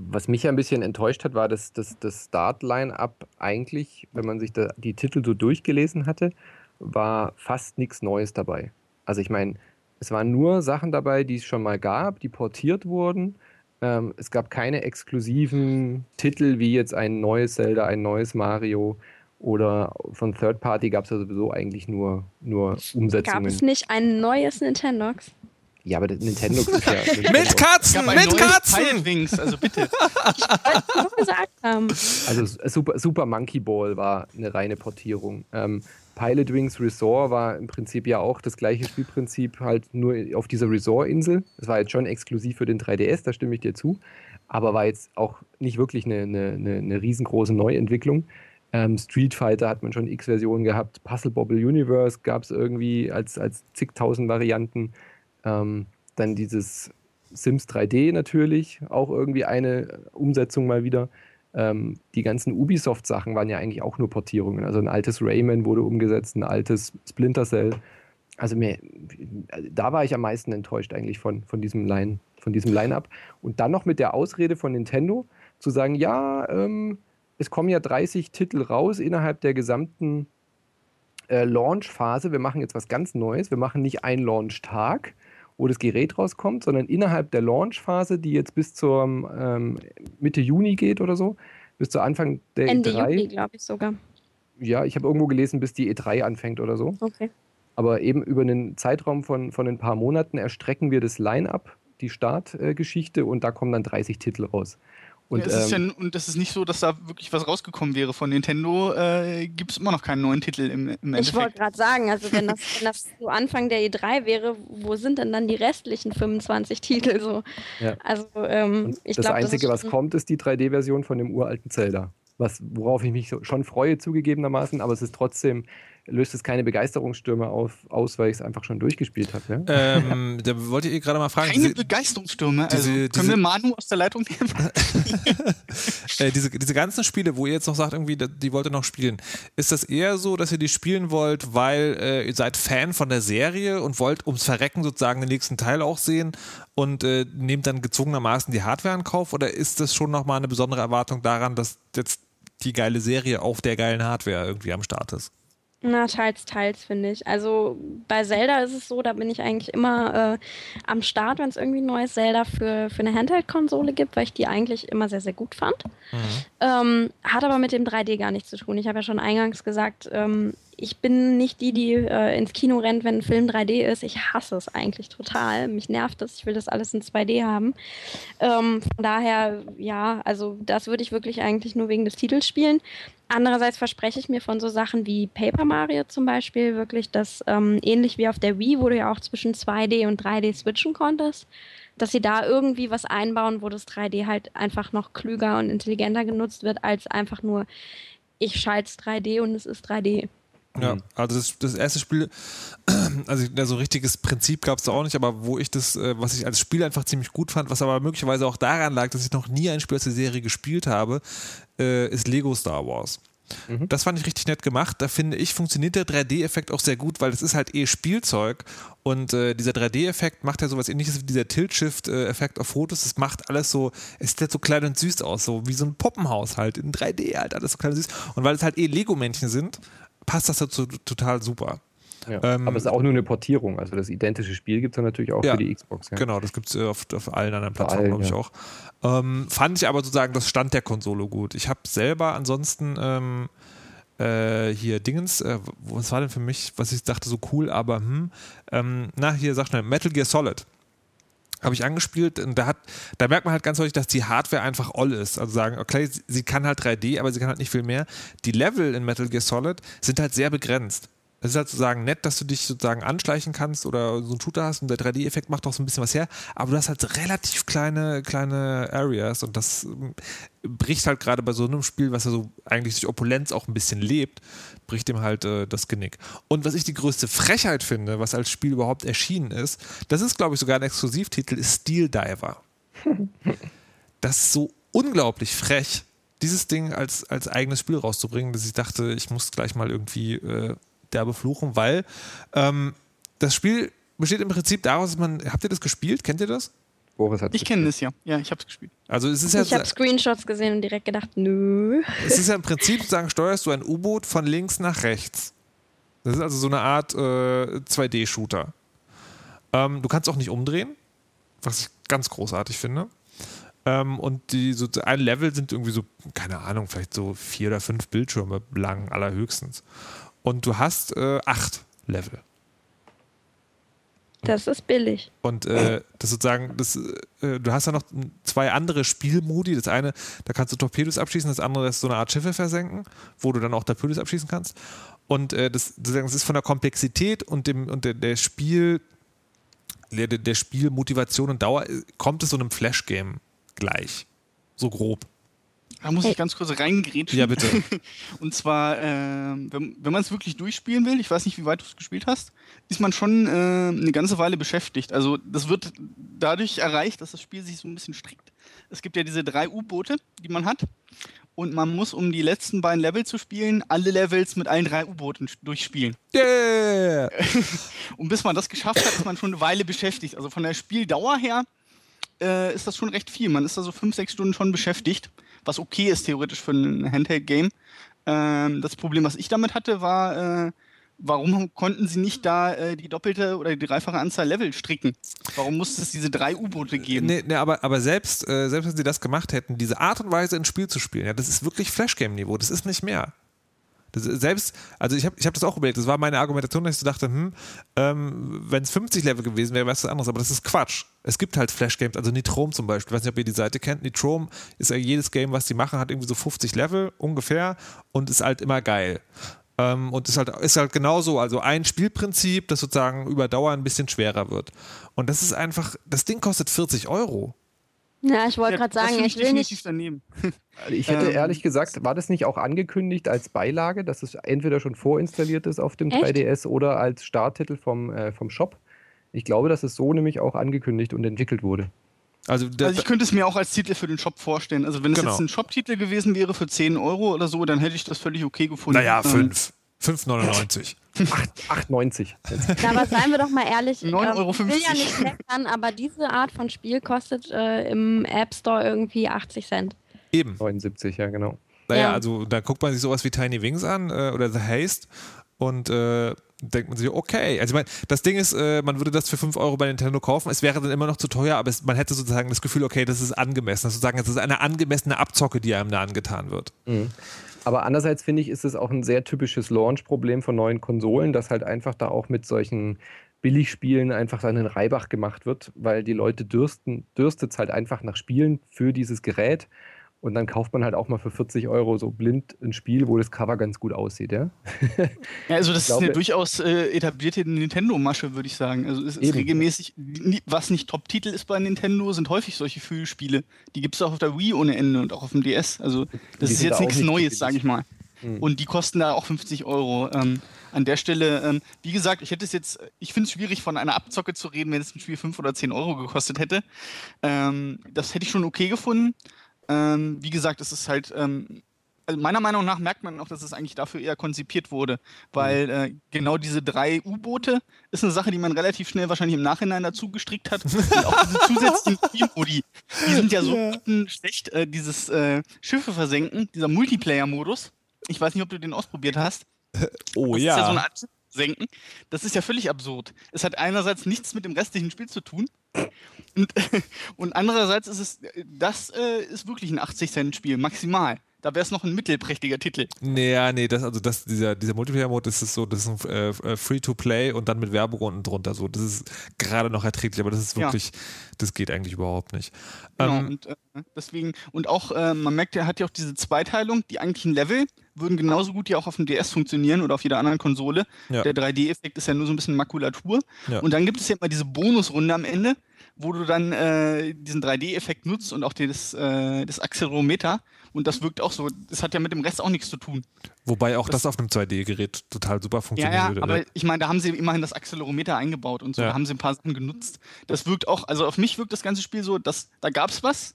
Was mich ein bisschen enttäuscht hat, war, dass das, das Start-Line-Up eigentlich, wenn man sich da die Titel so durchgelesen hatte, war fast nichts Neues dabei. Also ich meine, es waren nur Sachen dabei, die es schon mal gab, die portiert wurden. Ähm, es gab keine exklusiven Titel wie jetzt ein neues Zelda, ein neues Mario oder von Third Party gab es ja sowieso eigentlich nur, nur Umsetzungen. Gab es nicht ein neues Nintendox? Ja, aber das Nintendo *laughs* ist ja. Nintendo. mit Katzen! Mit Katzen! Wings, also bitte. ich gesagt haben. Also Super, Super Monkey Ball war eine reine Portierung. Ähm, Pilot Wings Resort war im Prinzip ja auch das gleiche Spielprinzip, halt nur auf dieser Resort-Insel. Das war jetzt schon exklusiv für den 3DS, da stimme ich dir zu. Aber war jetzt auch nicht wirklich eine, eine, eine, eine riesengroße Neuentwicklung. Ähm, Street Fighter hat man schon X-Versionen gehabt. Puzzle Bobble Universe gab es irgendwie als, als zigtausend Varianten. Ähm, dann dieses Sims 3D natürlich, auch irgendwie eine Umsetzung mal wieder. Ähm, die ganzen Ubisoft-Sachen waren ja eigentlich auch nur Portierungen. Also ein altes Rayman wurde umgesetzt, ein altes Splinter Cell. Also mir, da war ich am meisten enttäuscht eigentlich von, von diesem Line, von diesem Line-Up. Und dann noch mit der Ausrede von Nintendo zu sagen, ja, ähm, es kommen ja 30 Titel raus innerhalb der gesamten äh, Launch-Phase. Wir machen jetzt was ganz Neues. Wir machen nicht einen Launch-Tag, wo das Gerät rauskommt, sondern innerhalb der Launch-Phase, die jetzt bis zur ähm, Mitte Juni geht oder so, bis zu Anfang der Ende E3. Juli, glaube ich sogar. Ja, ich habe irgendwo gelesen, bis die E3 anfängt oder so. Okay. Aber eben über einen Zeitraum von, von ein paar Monaten erstrecken wir das Line-up, die Startgeschichte, äh, und da kommen dann 30 Titel raus. Und, ja, ähm, ja, und das ist nicht so, dass da wirklich was rausgekommen wäre. Von Nintendo äh, gibt es immer noch keinen neuen Titel im, im Endeffekt. Ich wollte gerade sagen, also wenn das, wenn das so Anfang der E3 wäre, wo sind denn dann die restlichen 25 Titel so? Ja. Also ähm, ich Das glaub, Einzige, das was kommt, ist die 3D-Version von dem uralten Zelda. Was, worauf ich mich schon freue, zugegebenermaßen, aber es ist trotzdem löst es keine Begeisterungsstürme auf, aus, weil ich es einfach schon durchgespielt habe. Ja? Ähm, *laughs* da wollte ich gerade mal fragen. Keine diese, Begeisterungsstürme. Also diese, können wir Manu aus der Leitung nehmen? *laughs* äh, diese, diese ganzen Spiele, wo ihr jetzt noch sagt, irgendwie, die wollt ihr noch spielen, ist das eher so, dass ihr die spielen wollt, weil äh, ihr seid Fan von der Serie und wollt ums Verrecken sozusagen den nächsten Teil auch sehen und äh, nehmt dann gezwungenermaßen die Hardware in Kauf? Oder ist das schon nochmal eine besondere Erwartung daran, dass jetzt die geile Serie auf der geilen Hardware irgendwie am Start ist? Na, teils, teils, finde ich. Also bei Zelda ist es so, da bin ich eigentlich immer äh, am Start, wenn es irgendwie ein neues Zelda für, für eine Handheld-Konsole gibt, weil ich die eigentlich immer sehr, sehr gut fand. Mhm. Ähm, hat aber mit dem 3D gar nichts zu tun. Ich habe ja schon eingangs gesagt, ähm, ich bin nicht die, die äh, ins Kino rennt, wenn ein Film 3D ist. Ich hasse es eigentlich total. Mich nervt das. Ich will das alles in 2D haben. Ähm, von daher, ja, also das würde ich wirklich eigentlich nur wegen des Titels spielen. Andererseits verspreche ich mir von so Sachen wie Paper Mario zum Beispiel wirklich, dass ähm, ähnlich wie auf der Wii, wo du ja auch zwischen 2D und 3D switchen konntest, dass sie da irgendwie was einbauen, wo das 3D halt einfach noch klüger und intelligenter genutzt wird, als einfach nur, ich schalte 3D und es ist 3D. Ja, mhm. also das, das erste Spiel, *clears throat* also so also richtiges Prinzip gab es da auch nicht, aber wo ich das, äh, was ich als Spiel einfach ziemlich gut fand, was aber möglicherweise auch daran lag, dass ich noch nie ein Spiel aus der Serie gespielt habe, äh, ist Lego Star Wars. Mhm. Das fand ich richtig nett gemacht. Da finde ich, funktioniert der 3D-Effekt auch sehr gut, weil es ist halt eh Spielzeug und äh, dieser 3D-Effekt macht ja sowas ähnliches wie dieser Tilt-Shift-Effekt auf Fotos. Das macht alles so, es sieht halt so klein und süß aus, so wie so ein Poppenhaus halt in 3D halt, alles so klein und süß. Und weil es halt eh Lego-Männchen sind, passt das dazu total super. Ja. Ähm, Aber es ist auch nur eine Portierung. Also das identische Spiel gibt es natürlich auch Ja, für die Xbox. Ja. Genau, das gibt es auf, auf allen anderen Plattformen, glaube ich, auch. Ähm, fand ich aber sozusagen das Stand der Konsole gut. Ich habe selber ansonsten ähm, äh, hier Dingens, äh, was war denn für mich, was ich dachte, so cool, aber hm, ähm, na, hier sag schnell, Metal Gear Solid. Habe ich angespielt und da, hat, da merkt man halt ganz deutlich, dass die Hardware einfach all ist. Also sagen, okay, sie kann halt 3D, aber sie kann halt nicht viel mehr. Die Level in Metal Gear Solid sind halt sehr begrenzt. Es ist halt sozusagen nett, dass du dich sozusagen anschleichen kannst oder so einen Shooter hast und der 3D-Effekt macht auch so ein bisschen was her, aber du hast halt relativ kleine, kleine Areas und das ähm, bricht halt gerade bei so einem Spiel, was ja so eigentlich durch Opulenz auch ein bisschen lebt, bricht dem halt äh, das Genick. Und was ich die größte Frechheit finde, was als Spiel überhaupt erschienen ist, das ist glaube ich sogar ein Exklusivtitel, ist Steel Diver. *laughs* das ist so unglaublich frech, dieses Ding als, als eigenes Spiel rauszubringen, dass ich dachte, ich muss gleich mal irgendwie äh, derbe fluchen, weil ähm, das Spiel besteht im Prinzip daraus, dass man, habt ihr das gespielt? Kennt ihr das? Boris hat Ich kenne das ja. Ja, ich habe es gespielt. Also es ist ja, Ich habe Screenshots gesehen und direkt gedacht, nö. es ist ja im Prinzip, sagen, steuerst du ein U-Boot von links nach rechts. Das ist also so eine Art äh, 2D-Shooter. Ähm, du kannst auch nicht umdrehen, was ich ganz großartig finde. Ähm, und die so ein Level sind irgendwie so, keine Ahnung, vielleicht so vier oder fünf Bildschirme lang, allerhöchstens. Und du hast äh, acht Level. Das ist billig. Und äh, das sozusagen, das, äh, du hast ja noch zwei andere Spielmodi. Das eine, da kannst du Torpedos abschießen, das andere ist so eine Art Schiffe versenken, wo du dann auch Torpedos abschießen kannst. Und äh, das, sozusagen, das ist von der Komplexität und dem und der, der Spiel, der, der Spielmotivation und Dauer, äh, kommt es so einem Flash-Game gleich. So grob. Da muss Hey. ich ganz kurz reingrätschen. Ja, bitte. *laughs* Und zwar, ähm, wenn, wenn man es wirklich durchspielen will, ich weiß nicht, wie weit du es gespielt hast, ist man schon äh, eine ganze Weile beschäftigt. Also das wird dadurch erreicht, dass das Spiel sich so ein bisschen strickt. Es gibt ja diese drei U-Boote, die man hat. Und man muss, um die letzten beiden Level zu spielen, alle Levels mit allen drei U-Booten durchspielen. Yeah! *laughs* Und bis man das geschafft hat, ist man schon eine Weile beschäftigt. Also von der Spieldauer her äh, ist das schon recht viel. Man ist da so fünf, sechs Stunden schon beschäftigt, was okay ist theoretisch für ein Handheld-Game. Ähm, das Problem, was ich damit hatte, war, äh, warum konnten sie nicht da äh, die doppelte oder die dreifache Anzahl Level stricken? Warum musste es diese drei U-Boote geben? Nee, nee, aber, aber selbst, äh, selbst wenn sie das gemacht hätten, diese Art und Weise ins Spiel zu spielen, ja, das ist wirklich Flashgame-Niveau, das ist nicht mehr. Das ist selbst, also ich habe ich hab das auch überlegt, das war meine Argumentation, dass ich so dachte, hm, ähm, wenn es 50 Level gewesen wäre, wäre es was anderes, aber das ist Quatsch. Es gibt halt Flashgames, also Nitrome zum Beispiel, ich weiß nicht, ob ihr die Seite kennt, Nitrome ist ja jedes Game, was die machen, hat irgendwie so 50 Level ungefähr und ist halt immer geil. Ähm, und ist halt, ist halt genauso, also ein Spielprinzip, das sozusagen über Dauer ein bisschen schwerer wird. Und das ist einfach, das Ding kostet 40 Euro. Ja, ich wollte gerade sagen, finde ich will nicht. daneben. *laughs* Ich hätte Ähm, ehrlich gesagt, war das nicht auch angekündigt als Beilage, dass es entweder schon vorinstalliert ist auf dem Echt? 3DS oder als Starttitel vom, äh, vom Shop? Ich glaube, dass es so nämlich auch angekündigt und entwickelt wurde. Also, Also ich könnte es mir auch als Titel für den Shop vorstellen. Also wenn es Genau. jetzt ein Shop-Titel gewesen wäre für 10 Euro oder so, dann hätte ich das völlig okay gefunden. naja, Ähm, 5. 5,99. 8,90. Na, aber seien wir doch mal ehrlich. 9,50 Euro. Ich will ja nicht meckern, aber diese Art von Spiel kostet äh, im App Store irgendwie 80 Cent. Eben. 79, ja, genau. Naja, Ja. also da guckt man sich sowas wie Tiny Wings an äh, oder The Haste und äh, denkt man sich, okay. Also ich meine, das Ding ist, äh, man würde das für 5 Euro bei Nintendo kaufen, es wäre dann immer noch zu teuer, aber es, man hätte sozusagen das Gefühl, okay, das ist angemessen. Das ist sozusagen, es ist eine angemessene Abzocke, die einem da angetan wird. Aber andererseits finde ich, ist es auch ein sehr typisches Launch-Problem von neuen Konsolen, dass halt einfach da auch mit solchen Billigspielen einfach dann ein Reibach gemacht wird, weil die Leute dürsten, dürstet es halt einfach nach Spielen für dieses Gerät. Und dann kauft man halt auch mal für 40 Euro so blind ein Spiel, wo das Cover ganz gut aussieht, ja? *laughs* Ja, also das glaube- ist eine durchaus äh, etablierte Nintendo-Masche, würde ich sagen. Also es ist Eben. regelmäßig, was nicht Top-Titel ist bei Nintendo, sind häufig solche Fühlspiele. Die gibt es auch auf der Wii ohne Ende und auch auf dem DS. Also das Die ist da jetzt nichts nicht Neues, sage ich mal. Mhm. Und die kosten da auch 50 Euro. Ähm, an der Stelle, ähm, wie gesagt, ich hätte es jetzt, ich finde es schwierig, von einer Abzocke zu reden, wenn es ein Spiel 5 oder 10 Euro gekostet hätte. Ähm, das hätte ich schon okay gefunden. Ähm, wie gesagt, es ist halt, ähm, also meiner Meinung nach merkt man auch, dass es eigentlich dafür eher konzipiert wurde, weil äh, genau diese drei U-Boote ist eine Sache, die man relativ schnell wahrscheinlich im Nachhinein dazu gestrickt hat. Und auch diese zusätzlichen *laughs* Spielmodi, die sind ja so schlecht, äh, dieses äh, Schiffe versenken, dieser Multiplayer-Modus. Ich weiß nicht, ob du den ausprobiert hast. *laughs* Oh Das ja. ist ja so eine Art senken. Das ist ja völlig absurd. Es hat einerseits nichts mit dem restlichen Spiel zu tun. Und, *laughs* und andererseits ist es, das äh, ist wirklich ein 80-Cent-Spiel, maximal. Da wäre es noch ein mittelprächtiger Titel. Nee, ja, nee, das, also das, dieser, dieser Multiplayer-Mode ist so, das ist ein äh, äh, Free-to-Play und dann mit Werberunden drunter. So, das ist gerade noch erträglich, aber das ist wirklich, ja. das geht eigentlich überhaupt nicht. Genau, ähm, und äh, deswegen, und auch, äh, man merkt, er hat ja auch diese Zweiteilung, die eigentlichen Level würden genauso gut ja auch auf dem DS funktionieren oder auf jeder anderen Konsole. Ja. Der 3D-Effekt ist ja nur so ein bisschen Makulatur. Ja. Und dann gibt es ja immer diese Bonusrunde am Ende, wo du dann äh, diesen 3D-Effekt nutzt und auch das, äh, das Accelerometer. Und das wirkt auch so. Das hat ja mit dem Rest auch nichts zu tun. Wobei auch das, das auf einem 2D-Gerät total super funktioniert. Ja, ja aber ich meine, da haben sie immerhin das Accelerometer eingebaut und so. Ja. Da haben sie ein paar Sachen genutzt. Das wirkt auch, also auf mich wirkt das ganze Spiel so, dass da gab es was,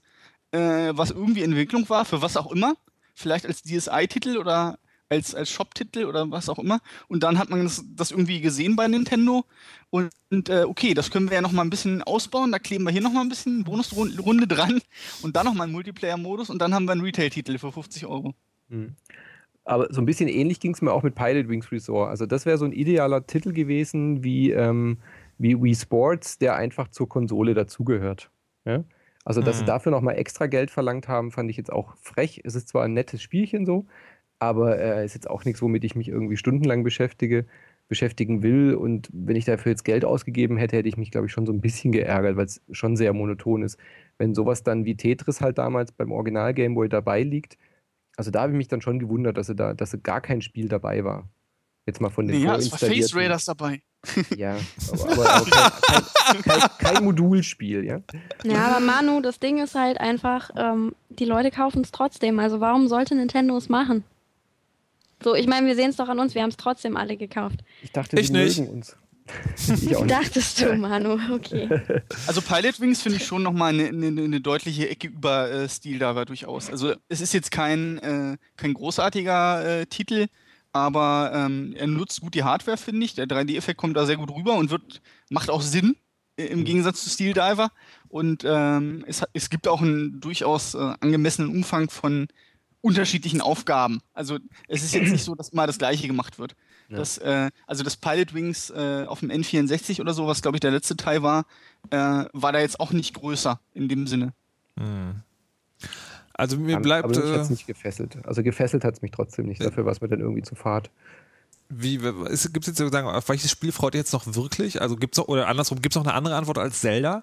äh, was irgendwie in Entwicklung war, für was auch immer. Vielleicht als DSI-Titel oder als, als Shop-Titel oder was auch immer. Und dann hat man das, das irgendwie gesehen bei Nintendo. Und, und äh, okay, das können wir ja noch mal ein bisschen ausbauen. Da kleben wir hier noch mal ein bisschen Bonusrunde dran und dann noch mal einen Multiplayer-Modus und dann haben wir einen Retail-Titel für 50 Euro. Mhm. Aber so ein bisschen ähnlich ging es mir auch mit Pilot Wings Resort. Also das wäre so ein idealer Titel gewesen wie, ähm, wie Wii Sports, der einfach zur Konsole dazugehört. Ja? Also, dass mhm. sie dafür nochmal extra Geld verlangt haben, fand ich jetzt auch frech. Es ist zwar ein nettes Spielchen so, aber äh, ist jetzt auch nichts, womit ich mich irgendwie stundenlang beschäftige, beschäftigen will. Und wenn ich dafür jetzt Geld ausgegeben hätte, hätte ich mich, glaube ich, schon so ein bisschen geärgert, weil es schon sehr monoton ist. Wenn sowas dann wie Tetris halt damals beim Original Gameboy dabei liegt, also da habe ich mich dann schon gewundert, dass, da, dass gar kein Spiel dabei war. Jetzt mal von den Ja, es war Face Raiders dabei. *laughs* Ja, aber, *laughs* aber kein, kein, kein, kein, Modulspiel, ja. Ja, aber Manu, das Ding ist halt einfach, ähm, die Leute kaufen es trotzdem. Also warum sollte Nintendo es machen? So, ich meine, wir sehen es doch an uns, wir haben es trotzdem alle gekauft. Ich dachte, ich nicht. mögen uns. *laughs* ich Dachtest du, Manu, okay. Also Pilot Wings finde ich schon nochmal eine, eine, eine deutliche Ecke über äh, Stil da durchaus. Also es ist jetzt kein, äh, kein großartiger äh, Titel, aber ähm, er nutzt gut die Hardware, finde ich. Der 3D-Effekt kommt da sehr gut rüber und wird, macht auch Sinn im mhm. Gegensatz zu Steel Diver. Und ähm, es, es gibt auch einen durchaus äh, angemessenen Umfang von unterschiedlichen Aufgaben. Also es ist jetzt nicht so, dass mal das gleiche gemacht wird. Ja. Das, äh, also das Pilot Wings äh, auf dem N64 oder so, was glaube ich der letzte Teil war, äh, war da jetzt auch nicht größer in dem Sinne. Hm. Also mir bleibt. Aber mich hat es äh, nicht gefesselt. Also gefesselt hat es mich trotzdem nicht. Dafür war es mir dann irgendwie zu fad. Wie, gibt es jetzt sozusagen, auf welches Spiel freut ihr jetzt noch wirklich? Also gibt es noch, oder andersrum, gibt es noch eine andere Antwort als Zelda?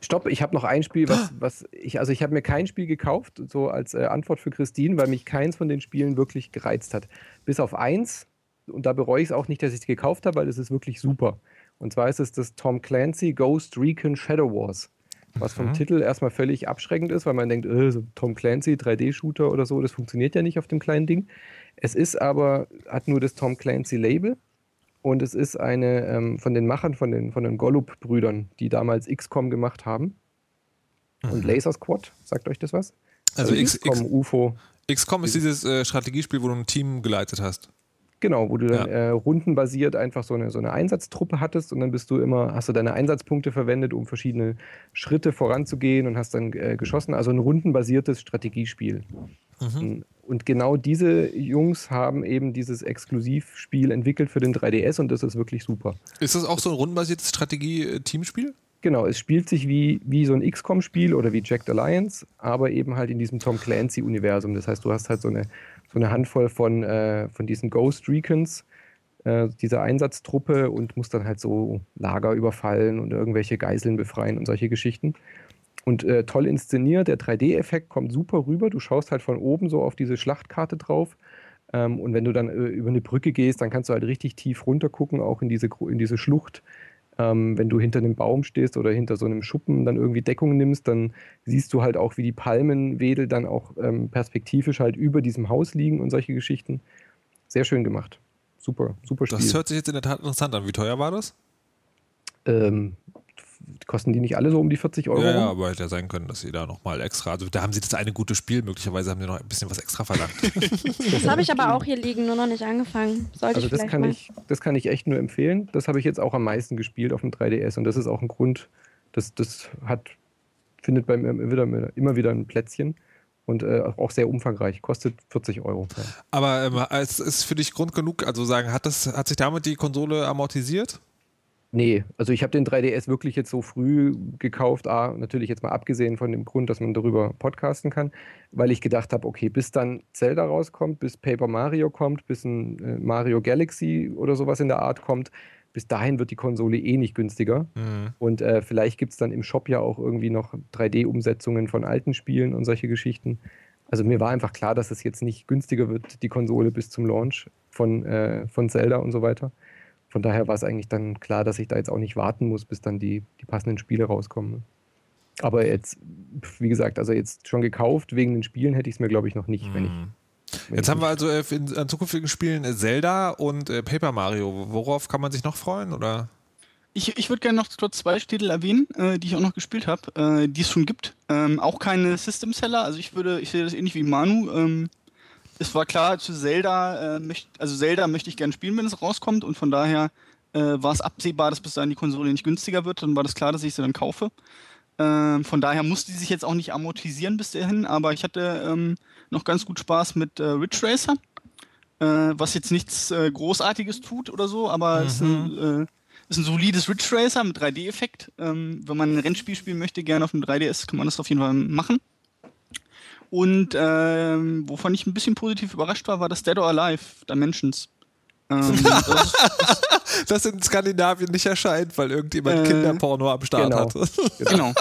Stopp, ich habe noch ein Spiel, was, was ich, also ich habe mir kein Spiel gekauft, so als äh, Antwort für Christine, weil mich keins von den Spielen wirklich gereizt hat. Bis auf eins, und da bereue ich es auch nicht, dass ich es gekauft habe, weil es ist wirklich super. Und zwar ist es das Tom Clancy Ghost Recon Shadow Wars was vom mhm. Titel erstmal völlig abschreckend ist, weil man denkt, äh, so Tom Clancy, 3D-Shooter oder so, das funktioniert ja nicht auf dem kleinen Ding. Es ist aber, hat nur das Tom Clancy-Label und es ist eine ähm, von den Machern, von den, von den Golub-Brüdern, die damals XCOM gemacht haben. Mhm. Und Laser Squad, sagt euch das was? Also, also XCOM, X UFO. XCOM ist dieses äh, Strategiespiel, wo du ein Team geleitet hast. Genau, wo du dann ja. äh, rundenbasiert einfach so eine, so eine Einsatztruppe hattest und dann bist du immer, hast du deine Einsatzpunkte verwendet, um verschiedene Schritte voranzugehen und hast dann äh, geschossen. Also ein rundenbasiertes Strategiespiel. Mhm. Und genau diese Jungs haben eben dieses Exklusivspiel entwickelt für den 3DS und das ist wirklich super. Ist das auch so ein rundenbasiertes Strategie-Teamspiel? Genau, es spielt sich wie, wie so ein XCOM-Spiel oder wie Jacked Alliance, aber eben halt in diesem Tom Clancy-Universum. Das heißt, du hast halt so eine so eine Handvoll von, äh, von diesen Ghost Recons, äh, dieser Einsatztruppe und muss dann halt so Lager überfallen und irgendwelche Geiseln befreien und solche Geschichten. Und äh, toll inszeniert, der 3D-Effekt kommt super rüber. Du schaust halt von oben so auf diese Schlachtkarte drauf. Ähm, und wenn du dann äh, über eine Brücke gehst, dann kannst du halt richtig tief runter gucken, auch in diese, in diese Schlucht. Ähm, wenn du hinter einem Baum stehst oder hinter so einem Schuppen dann irgendwie Deckung nimmst, dann siehst du halt auch, wie die Palmenwedel dann auch ähm, perspektivisch halt über diesem Haus liegen und solche Geschichten. Sehr schön gemacht. Super, super Spiel. Das hört sich jetzt in der Tat interessant an. Wie teuer war das? Ähm, kosten die nicht alle so um die 40 Euro? Ja, ja aber hätte ja sein können, dass sie da nochmal extra, also da haben sie das eine gute Spiel, möglicherweise haben sie noch ein bisschen was extra verlangt. *laughs* das habe ich aber auch hier liegen, nur noch nicht angefangen. Sollte also ich das kann mal. ich, das kann ich echt nur empfehlen. Das habe ich jetzt auch am meisten gespielt auf dem 3DS und das ist auch ein Grund, das, das hat, findet bei mir immer wieder, immer wieder ein Plätzchen. und äh, auch sehr umfangreich. Kostet 40 Euro. Ja. Aber ähm, es ist für dich Grund genug, also sagen, hat, das, hat sich damit die Konsole amortisiert? Nee, also ich habe den 3DS wirklich jetzt so früh gekauft, A, natürlich jetzt mal abgesehen von dem Grund, dass man darüber podcasten kann, weil ich gedacht habe, okay, bis dann Zelda rauskommt, bis Paper Mario kommt, bis ein äh, Mario Galaxy oder sowas in der Art kommt, bis dahin wird die Konsole eh nicht günstiger. Mhm. Und äh, vielleicht gibt es dann im Shop ja auch irgendwie noch 3D-Umsetzungen von alten Spielen und solche Geschichten. Also mir war einfach klar, dass es jetzt nicht günstiger wird, die Konsole bis zum Launch von, äh, von Zelda und so weiter von daher war es eigentlich dann klar, dass ich da jetzt auch nicht warten muss, bis dann die, die passenden Spiele rauskommen. Aber jetzt, wie gesagt, also jetzt schon gekauft, wegen den Spielen hätte ich es mir, glaube ich, noch nicht, wenn ich. Mhm. Wenn jetzt ich haben wir also äh, in, an zukünftigen Spielen äh, Zelda und äh, Paper Mario. Worauf kann man sich noch freuen? Oder? Ich, ich würde gerne noch kurz zwei Titel erwähnen, äh, die ich auch noch gespielt habe, äh, die es schon gibt. Ähm, auch keine System Seller, also ich würde, ich sehe das ähnlich wie Manu. Ähm, es war klar, zu Zelda, äh, möcht, also Zelda möchte ich gerne spielen, wenn es rauskommt und von daher äh, war es absehbar, dass bis dahin die Konsole nicht günstiger wird. Dann war das klar, dass ich sie dann kaufe. Äh, von daher musste sie sich jetzt auch nicht amortisieren bis dahin, aber ich hatte ähm, noch ganz gut Spaß mit äh, Ridge Racer, äh, was jetzt nichts äh, Großartiges tut oder so, aber mhm. ist ein, ist ein solides Ridge Racer mit 3D-Effekt. Ähm, wenn man ein Rennspiel spielen möchte, gerne auf dem 3DS, kann man das auf jeden Fall machen. Und ähm, wovon ich ein bisschen positiv überrascht war, war das Dead or Alive Dimensions. Ähm, *laughs* das, das, in Skandinavien nicht erscheint, weil irgendjemand äh, Kinderporno am Start genau. hat. *laughs* genau.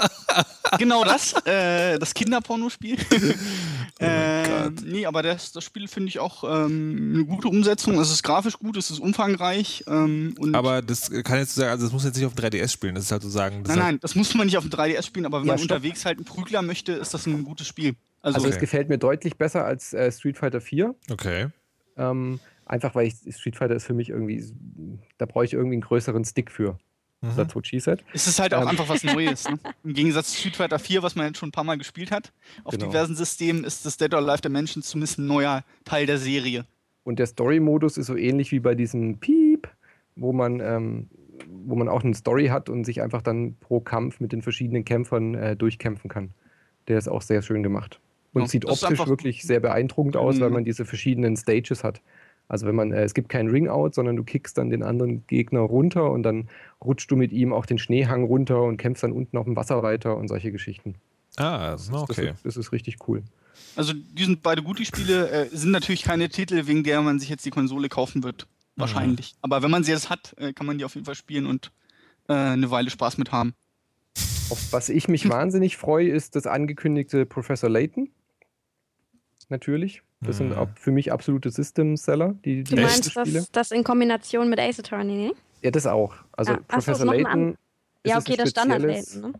genau das, äh, das Kinderpornospiel. *laughs* oh äh, nee, aber das, das Spiel finde ich auch ähm, eine gute Umsetzung. Es ist grafisch gut, es ist umfangreich. Ähm, aber das kann jetzt sagen, also das muss jetzt nicht auf dem 3DS spielen, das ist halt so sagen. Nein, nein, das muss man nicht auf dem 3DS spielen, aber wenn ja, man stopp. unterwegs halt einen Prügler möchte, ist das ein gutes Spiel. Also, also okay. es gefällt mir deutlich besser als äh, Street Fighter 4. Okay. Ähm, einfach weil ich, Street Fighter ist für mich irgendwie, da brauche ich irgendwie einen größeren Stick für. Mhm. That's what she said. Es ist halt auch ähm. einfach was *laughs* Neues. Ne? Im Gegensatz zu Street Fighter 4, was man jetzt schon ein paar Mal gespielt hat, auf genau. diversen Systemen ist das Dead or Alive Dimensions zumindest ein neuer Teil der Serie. Und der Story-Modus ist so ähnlich wie bei diesem Piep, wo man, ähm, wo man auch eine Story hat und sich einfach dann pro Kampf mit den verschiedenen Kämpfern äh, durchkämpfen kann. Der ist auch sehr schön gemacht. Und ja, sieht optisch wirklich sehr beeindruckend aus, weil mhm. man diese verschiedenen Stages hat. Also wenn man, äh, es gibt kein Ring-Out, sondern du kickst dann den anderen Gegner runter und dann rutschst du mit ihm auch den Schneehang runter und kämpfst dann unten auf dem Wasser weiter und solche Geschichten. Ah, okay. Das, ist, das ist richtig cool. Also die sind beide gut, die Spiele, äh, sind natürlich keine Titel, wegen der man sich jetzt die Konsole kaufen wird. Wahrscheinlich. Mhm. Aber wenn man sie jetzt hat, äh, kann man die auf jeden Fall spielen und äh, eine Weile Spaß mit haben. Auf was ich mich wahnsinnig freue, ist das angekündigte Professor Layton natürlich. Das mhm. sind für mich absolute System-Seller. Die, die du meinst das, das, in Kombination mit Ace Attorney, ne? Ja, das auch. Also ah, Professor so, Layton. Ja, okay, das Standard Layton, ne?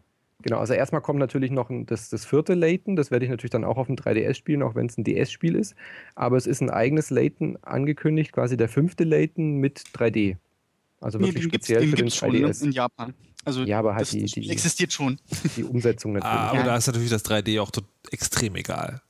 Genau, also erstmal kommt natürlich noch ein, das, das vierte Layton, das werde ich natürlich dann auch auf dem 3DS spielen, auch wenn es ein DS-Spiel ist. Aber es ist ein eigenes Layton angekündigt, quasi der fünfte Layton mit 3D. Also wirklich nee, speziell für den 3DS. Schon? In Japan. Also ja, aber halt das, die, die, existiert schon. Die Umsetzung *laughs* natürlich. Ah, aber ja. da ist natürlich das 3D auch extrem egal.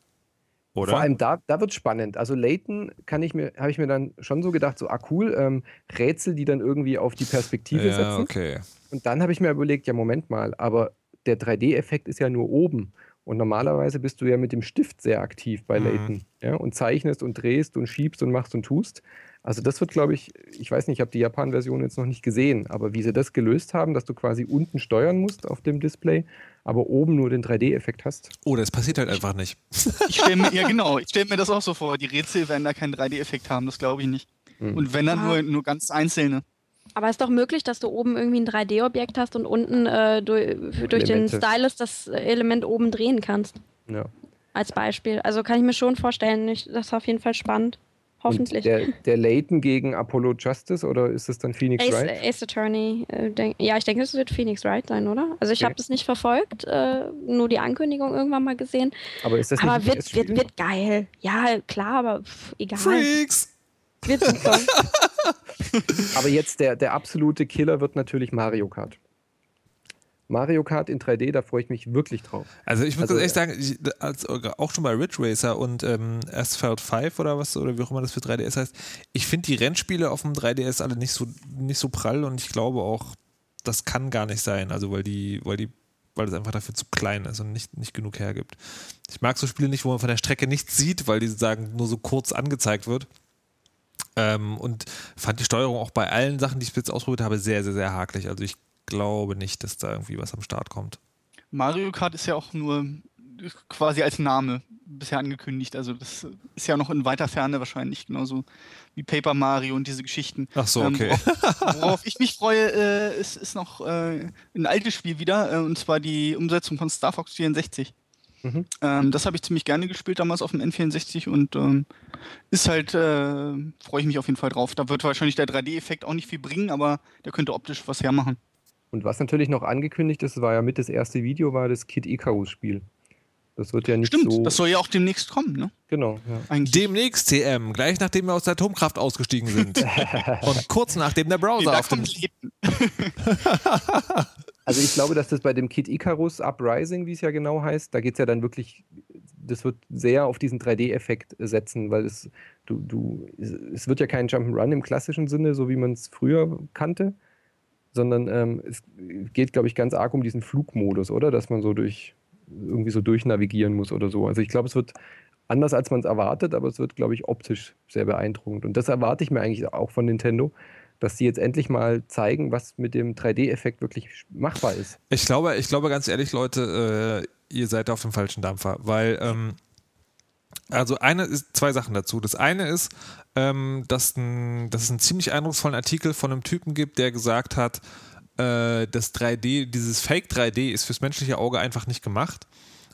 Oder? Vor allem da, da wird spannend. Also Layton kann ich mir, habe ich mir dann schon so gedacht, so, ah cool, ähm, Rätsel, die dann irgendwie auf die Perspektive ja, setzen. Okay. Und dann habe ich mir überlegt, ja, Moment mal, aber der 3D-Effekt ist ja nur oben. Und normalerweise bist du ja mit dem Stift sehr aktiv bei mhm. Layton. Ja, und zeichnest und drehst und schiebst und machst und tust. Also das wird, glaube ich, ich weiß nicht, ich habe die Japan-Version jetzt noch nicht gesehen, aber wie sie das gelöst haben, dass du quasi unten steuern musst auf dem Display, aber oben nur den 3D-Effekt hast. Oh, das passiert halt einfach nicht. *laughs* Ich stelle mir, ja genau, ich stelle mir das auch so vor. Die Rätsel werden da keinen 3D-Effekt haben, das glaube ich nicht. Mhm. Und wenn dann ah. nur, nur ganz einzelne. Aber es ist doch möglich, dass du oben irgendwie ein 3D-Objekt hast und unten äh, durch, durch den Stylus das Element oben drehen kannst. Ja. Als Beispiel. Also kann ich mir schon vorstellen, ich, das ist auf jeden Fall spannend. Hoffentlich. der, der Layton gegen Apollo Justice oder ist es dann Phoenix Ace, Wright? Ace Attorney. Äh, denk, ja, ich denke, es wird Phoenix Wright sein, oder? Also ich okay. habe das nicht verfolgt, äh, nur die Ankündigung irgendwann mal gesehen. Aber ist das aber nicht wird, wird, wird geil. Ja, klar, aber pff, egal. Freaks! Wird super. *laughs* *laughs* aber jetzt der, der absolute Killer wird natürlich Mario Kart. Mario Kart in 3D, da freue ich mich wirklich drauf. Also ich muss also, echt sagen, ich, als, auch schon bei Ridge Racer und ähm, Asphalt 5 oder was, oder wie auch immer das für 3DS heißt, ich finde die Rennspiele auf dem 3DS alle nicht so, nicht so prall und ich glaube auch, das kann gar nicht sein. Also weil die, weil die weil es einfach dafür zu klein ist und nicht, nicht genug hergibt. Ich mag so Spiele nicht, wo man von der Strecke nichts sieht, weil die sagen nur so kurz angezeigt wird. Ähm, und fand die Steuerung auch bei allen Sachen, die ich jetzt ausprobiert habe, sehr, sehr, sehr hakelig. Also ich glaube nicht, dass da irgendwie was am Start kommt. Mario Kart ist ja auch nur quasi als Name bisher angekündigt. Also das ist ja noch in weiter Ferne wahrscheinlich, genauso wie Paper Mario und diese Geschichten. Ach so, okay. Ähm, worauf, worauf, ich mich freue, äh, ist, ist noch äh, ein altes Spiel wieder, äh, und zwar die Umsetzung von Star Fox 64. Mhm. Ähm, das habe ich ziemlich gerne gespielt damals auf dem N64 und ähm, ist halt, äh, freue ich mich auf jeden Fall drauf. Da wird wahrscheinlich der 3D-Effekt auch nicht viel bringen, aber der könnte optisch was hermachen. Und was natürlich noch angekündigt ist, war ja mit das erste Video, war das Kid Icarus-Spiel. Das wird ja nicht Stimmt, so. das soll ja auch demnächst kommen, ne? Genau. Ja. Demnächst TM, gleich nachdem wir aus der Atomkraft ausgestiegen sind. *laughs* Und kurz nachdem der Browser auf dem. *laughs* also ich glaube, dass das bei dem Kid Icarus Uprising, wie es ja genau heißt, da geht es ja dann wirklich, das wird sehr auf diesen 3D-Effekt setzen, weil es, du, du, es wird ja kein Jump'n'Run im klassischen Sinne, so wie man es früher kannte, sondern ähm, es geht, glaube ich, ganz arg um diesen Flugmodus, oder? Dass man so durch irgendwie so durchnavigieren muss oder so. Also ich glaube, es wird anders, als man es erwartet, aber es wird, glaube ich, optisch sehr beeindruckend. Und das erwarte ich mir eigentlich auch von Nintendo, dass sie jetzt endlich mal zeigen, was mit dem 3D-Effekt wirklich machbar ist. Ich glaube, ich glaube ganz ehrlich, Leute, äh, ihr seid auf dem falschen Dampfer, weil ähm, also eine ist zwei Sachen dazu. Das eine ist, ähm, dass, ein, dass es einen ziemlich eindrucksvollen Artikel von einem Typen gibt, der gesagt hat, äh, das 3D, dieses Fake 3D ist fürs menschliche Auge einfach nicht gemacht,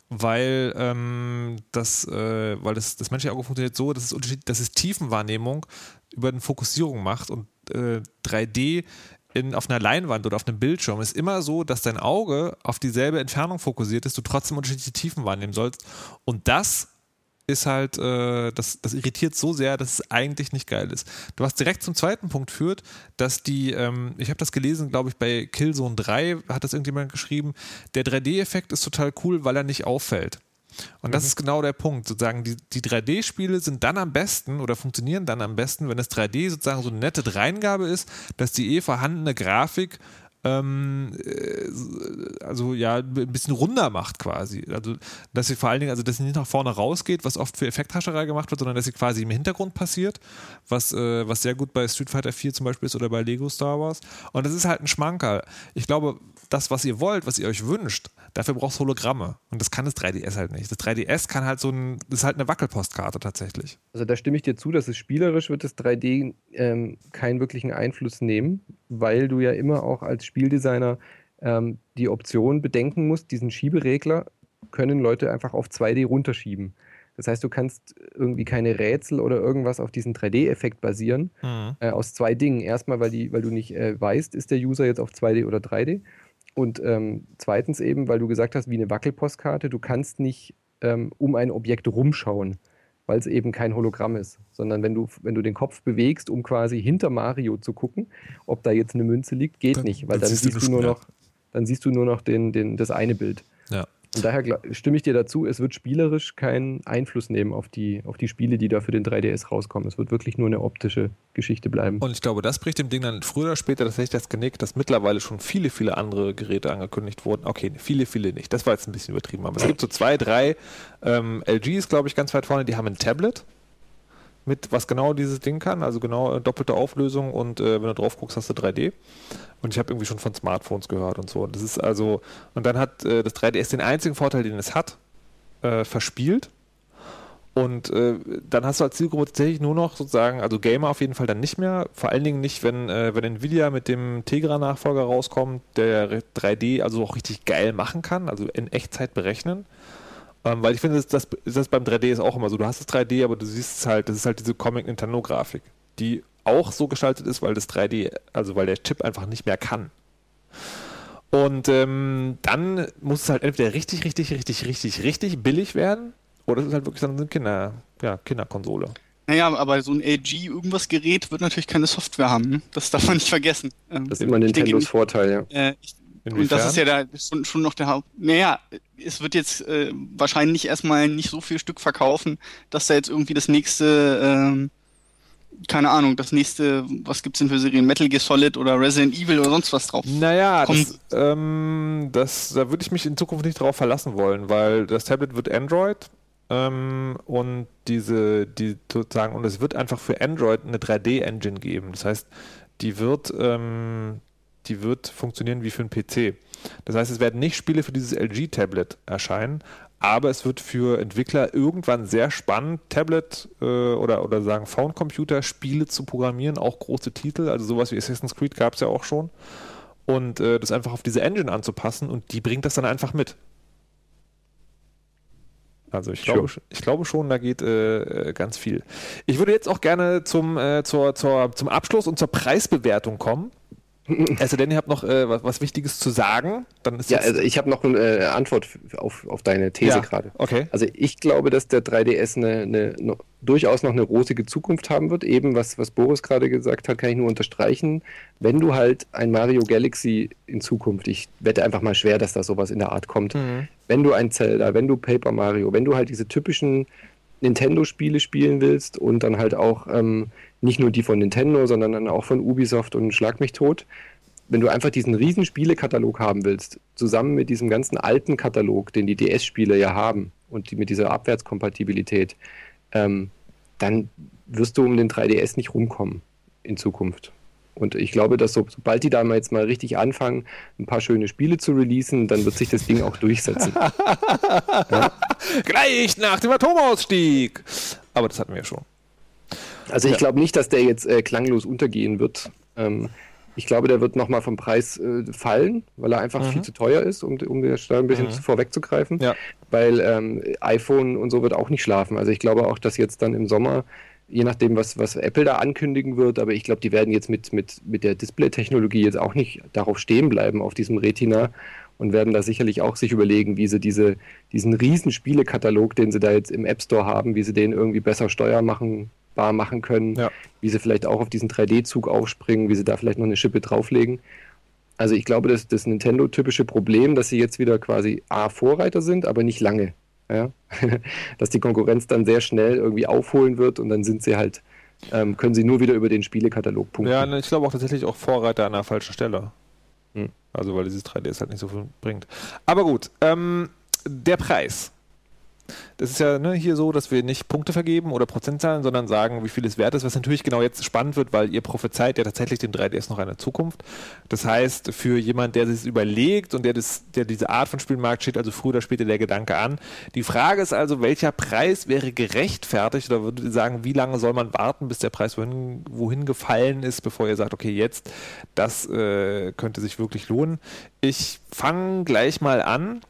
weil ähm, das, äh, weil das, das menschliche Auge funktioniert so, dass es, dass es Tiefenwahrnehmung über eine Fokussierung macht und äh, 3D in, auf einer Leinwand oder auf einem Bildschirm ist immer so, dass dein Auge auf dieselbe Entfernung fokussiert ist, du trotzdem unterschiedliche Tiefen wahrnehmen sollst. Und das ist halt, äh, das, das irritiert so sehr, dass es eigentlich nicht geil ist. Du hast direkt zum zweiten Punkt führt, dass die, ähm, ich habe das gelesen, glaube ich, bei Killzone 3 hat das irgendjemand geschrieben, der 3D-Effekt ist total cool, weil er nicht auffällt. Und das mhm. ist genau der Punkt. Sozusagen, die, die 3D-Spiele sind dann am besten oder funktionieren dann am besten, wenn das 3D sozusagen so eine nette Dreingabe ist, dass die eh vorhandene Grafik ähm, äh, also ja, ein bisschen runder macht quasi. Also, dass sie vor allen Dingen, also dass sie nicht nach vorne rausgeht, was oft für Effekthascherei gemacht wird, sondern dass sie quasi im Hintergrund passiert, was, äh, was sehr gut bei Street Fighter 4 zum Beispiel ist oder bei Lego Star Wars. Und das ist halt ein Schmankerl. Ich glaube, das, was ihr wollt, was ihr euch wünscht, dafür braucht es Hologramme. Und das kann das 3DS halt nicht. Das 3DS kann halt so ein, das ist halt eine Wackelpostkarte tatsächlich. Also da stimme ich dir zu, dass es spielerisch wird das 3D ähm, keinen wirklichen Einfluss nehmen, weil du ja immer auch als Spieldesigner ähm, die Option bedenken musst, diesen Schieberegler können Leute einfach auf 2D runterschieben. Das heißt, du kannst irgendwie keine Rätsel oder irgendwas auf diesen 3D-Effekt basieren. Mhm. Äh, aus zwei Dingen. Erstmal, weil, die, weil du nicht äh, weißt, ist der User jetzt auf 2D oder 3D. Und ähm, zweitens eben, weil du gesagt hast, wie eine Wackelpostkarte, du kannst nicht ähm, um ein Objekt rumschauen, weil es eben kein Hologramm ist, sondern wenn du, wenn du den Kopf bewegst, um quasi hinter Mario zu gucken, ob da jetzt eine Münze liegt, geht dann, nicht, weil dann, dann siehst du nur noch, dann siehst du nur noch den, den, das eine Bild. Ja. Und daher stimme ich dir dazu, es wird spielerisch keinen Einfluss nehmen auf die, auf die Spiele, die da für den 3DS rauskommen. Es wird wirklich nur eine optische Geschichte bleiben. Und ich glaube, das bricht dem Ding dann früher oder später tatsächlich das Genick, dass mittlerweile schon viele, viele andere Geräte angekündigt wurden. Okay, viele, viele nicht. Das war jetzt ein bisschen übertrieben. Aber es gibt so zwei, drei. Ähm, LG ist, glaube ich, ganz weit vorne. Die haben ein Tablet mit, was genau dieses Ding kann, also genau äh, doppelte Auflösung und äh, wenn du drauf guckst, hast du 3D. Und ich habe irgendwie schon von Smartphones gehört und so. Das ist also, und dann hat äh, das 3DS den einzigen Vorteil, den es hat, äh, verspielt. Und äh, dann hast du als Zielgruppe tatsächlich nur noch sozusagen, also Gamer auf jeden Fall dann nicht mehr. Vor allen Dingen nicht, wenn, äh, wenn Nvidia mit dem Tegra-Nachfolger rauskommt, der 3D also auch richtig geil machen kann, also in Echtzeit berechnen. Ähm, weil ich finde, das, das, das beim 3D ist auch immer so. Du hast das 3D, aber du siehst es halt, das ist halt diese Comic-Nintendo-Grafik, die auch so gestaltet ist, weil das 3D, also weil der Chip einfach nicht mehr kann. Und ähm, dann muss es halt entweder richtig, richtig, richtig, richtig, richtig billig werden, oder es ist halt wirklich so eine Kinder, ja, Kinderkonsole. Naja, aber so ein LG irgendwas Gerät wird natürlich keine Software haben. Ne? Das darf man nicht vergessen. Ähm, das ist immer Nintendos denke, Vorteil, ja. Äh, ich, und das ist ja da schon, schon noch der Haupt. Naja, es wird jetzt äh, wahrscheinlich erstmal nicht so viel Stück verkaufen, dass da jetzt irgendwie das nächste ähm, keine Ahnung, das nächste, was gibt's denn für Serien? Metal Gear Solid oder Resident Evil oder sonst was drauf? Naja, das, ähm, das, da würde ich mich in Zukunft nicht drauf verlassen wollen, weil das Tablet wird Android ähm, und diese, die sozusagen, und es wird einfach für Android eine 3D-Engine geben. Das heißt, die wird, ähm, die wird funktionieren wie für einen PC. Das heißt, es werden nicht Spiele für dieses LG-Tablet erscheinen, aber es wird für Entwickler irgendwann sehr spannend, Tablet äh, oder, oder sagen Phone-Computer Spiele zu programmieren, auch große Titel, also sowas wie Assassin's Creed gab es ja auch schon. Und äh, das einfach auf diese Engine anzupassen und die bringt das dann einfach mit. Also ich glaube, sure. ich glaube schon, da geht äh, ganz viel. Ich würde jetzt auch gerne zum, äh, zur, zur, zum Abschluss und zur Preisbewertung kommen. Also denn ihr habt noch äh, was, was, Wichtiges zu sagen. Dann ist ja, also ich habe noch eine äh, Antwort auf, auf deine These ja, gerade. Okay. Also ich glaube, dass der 3DS eine, eine, eine, durchaus noch eine rosige Zukunft haben wird. Eben was, was Boris gerade gesagt hat, kann ich nur unterstreichen. Wenn du halt ein Mario Galaxy in Zukunft, ich wette einfach mal schwer, dass da sowas in der Art kommt, mhm. wenn du ein Zelda, wenn du Paper Mario, wenn du halt diese typischen Nintendo-Spiele spielen willst und dann halt auch ähm, nicht nur die von Nintendo, sondern dann auch von Ubisoft und Schlag mich tot. Wenn du einfach diesen riesen Spielekatalog haben willst, zusammen mit diesem ganzen alten Katalog, den die DS-Spiele ja haben und die mit dieser Abwärtskompatibilität, ähm, dann wirst du um den 3DS nicht rumkommen in Zukunft. Und ich glaube, dass so, sobald die da mal jetzt mal richtig anfangen, ein paar schöne Spiele zu releasen, dann wird sich das Ding auch durchsetzen. *laughs* ja. Gleich nach dem Atomausstieg. Aber das hatten wir ja schon. Also ich ja. glaube nicht, dass der jetzt äh, klanglos untergehen wird. Ähm, ich glaube, der wird nochmal vom Preis äh, fallen, weil er einfach mhm. viel zu teuer ist, um, um der Steuer ein bisschen mhm. vorwegzugreifen. Ja. Weil ähm, iPhone und so wird auch nicht schlafen. Also ich glaube auch, dass jetzt dann im Sommer, je nachdem, was, was Apple da ankündigen wird, aber ich glaube, die werden jetzt mit, mit, mit der Display-Technologie jetzt auch nicht darauf stehen bleiben, auf diesem Retina und werden da sicherlich auch sich überlegen, wie sie diese, diesen riesen Spielekatalog, den sie da jetzt im App Store haben, wie sie den irgendwie besser steuer machen greifbar machen können, ja. wie sie vielleicht auch auf diesen 3D-Zug aufspringen, wie sie da vielleicht noch eine Schippe drauflegen. Also ich glaube, das, das Nintendo-typische Problem, dass sie jetzt wieder quasi A, Vorreiter sind, aber nicht lange. Ja? *laughs* dass die Konkurrenz dann sehr schnell irgendwie aufholen wird und dann sind sie halt, ähm, können sie nur wieder über den Spielekatalog punkten. Ja, ne, ich glaube auch tatsächlich auch Vorreiter an der falschen Stelle. Hm. Also weil dieses 3D es halt nicht so viel bringt. Aber gut, ähm, der Preis. Das ist ja ne, hier so, dass wir nicht Punkte vergeben oder Prozentzahlen, sondern sagen, wie viel es wert ist, was natürlich genau jetzt spannend wird, weil ihr prophezeit ja tatsächlich dem 3DS noch eine Zukunft. Das heißt, für jemand, der sich überlegt und der, das, der diese Art von Spielmarkt steht, also früher oder später der Gedanke an. Die Frage ist also, welcher Preis wäre gerechtfertigt oder würdet ihr sagen, wie lange soll man warten, bis der Preis wohin, wohin gefallen ist, bevor ihr sagt, okay, jetzt, das äh, könnte sich wirklich lohnen. Ich fange gleich mal an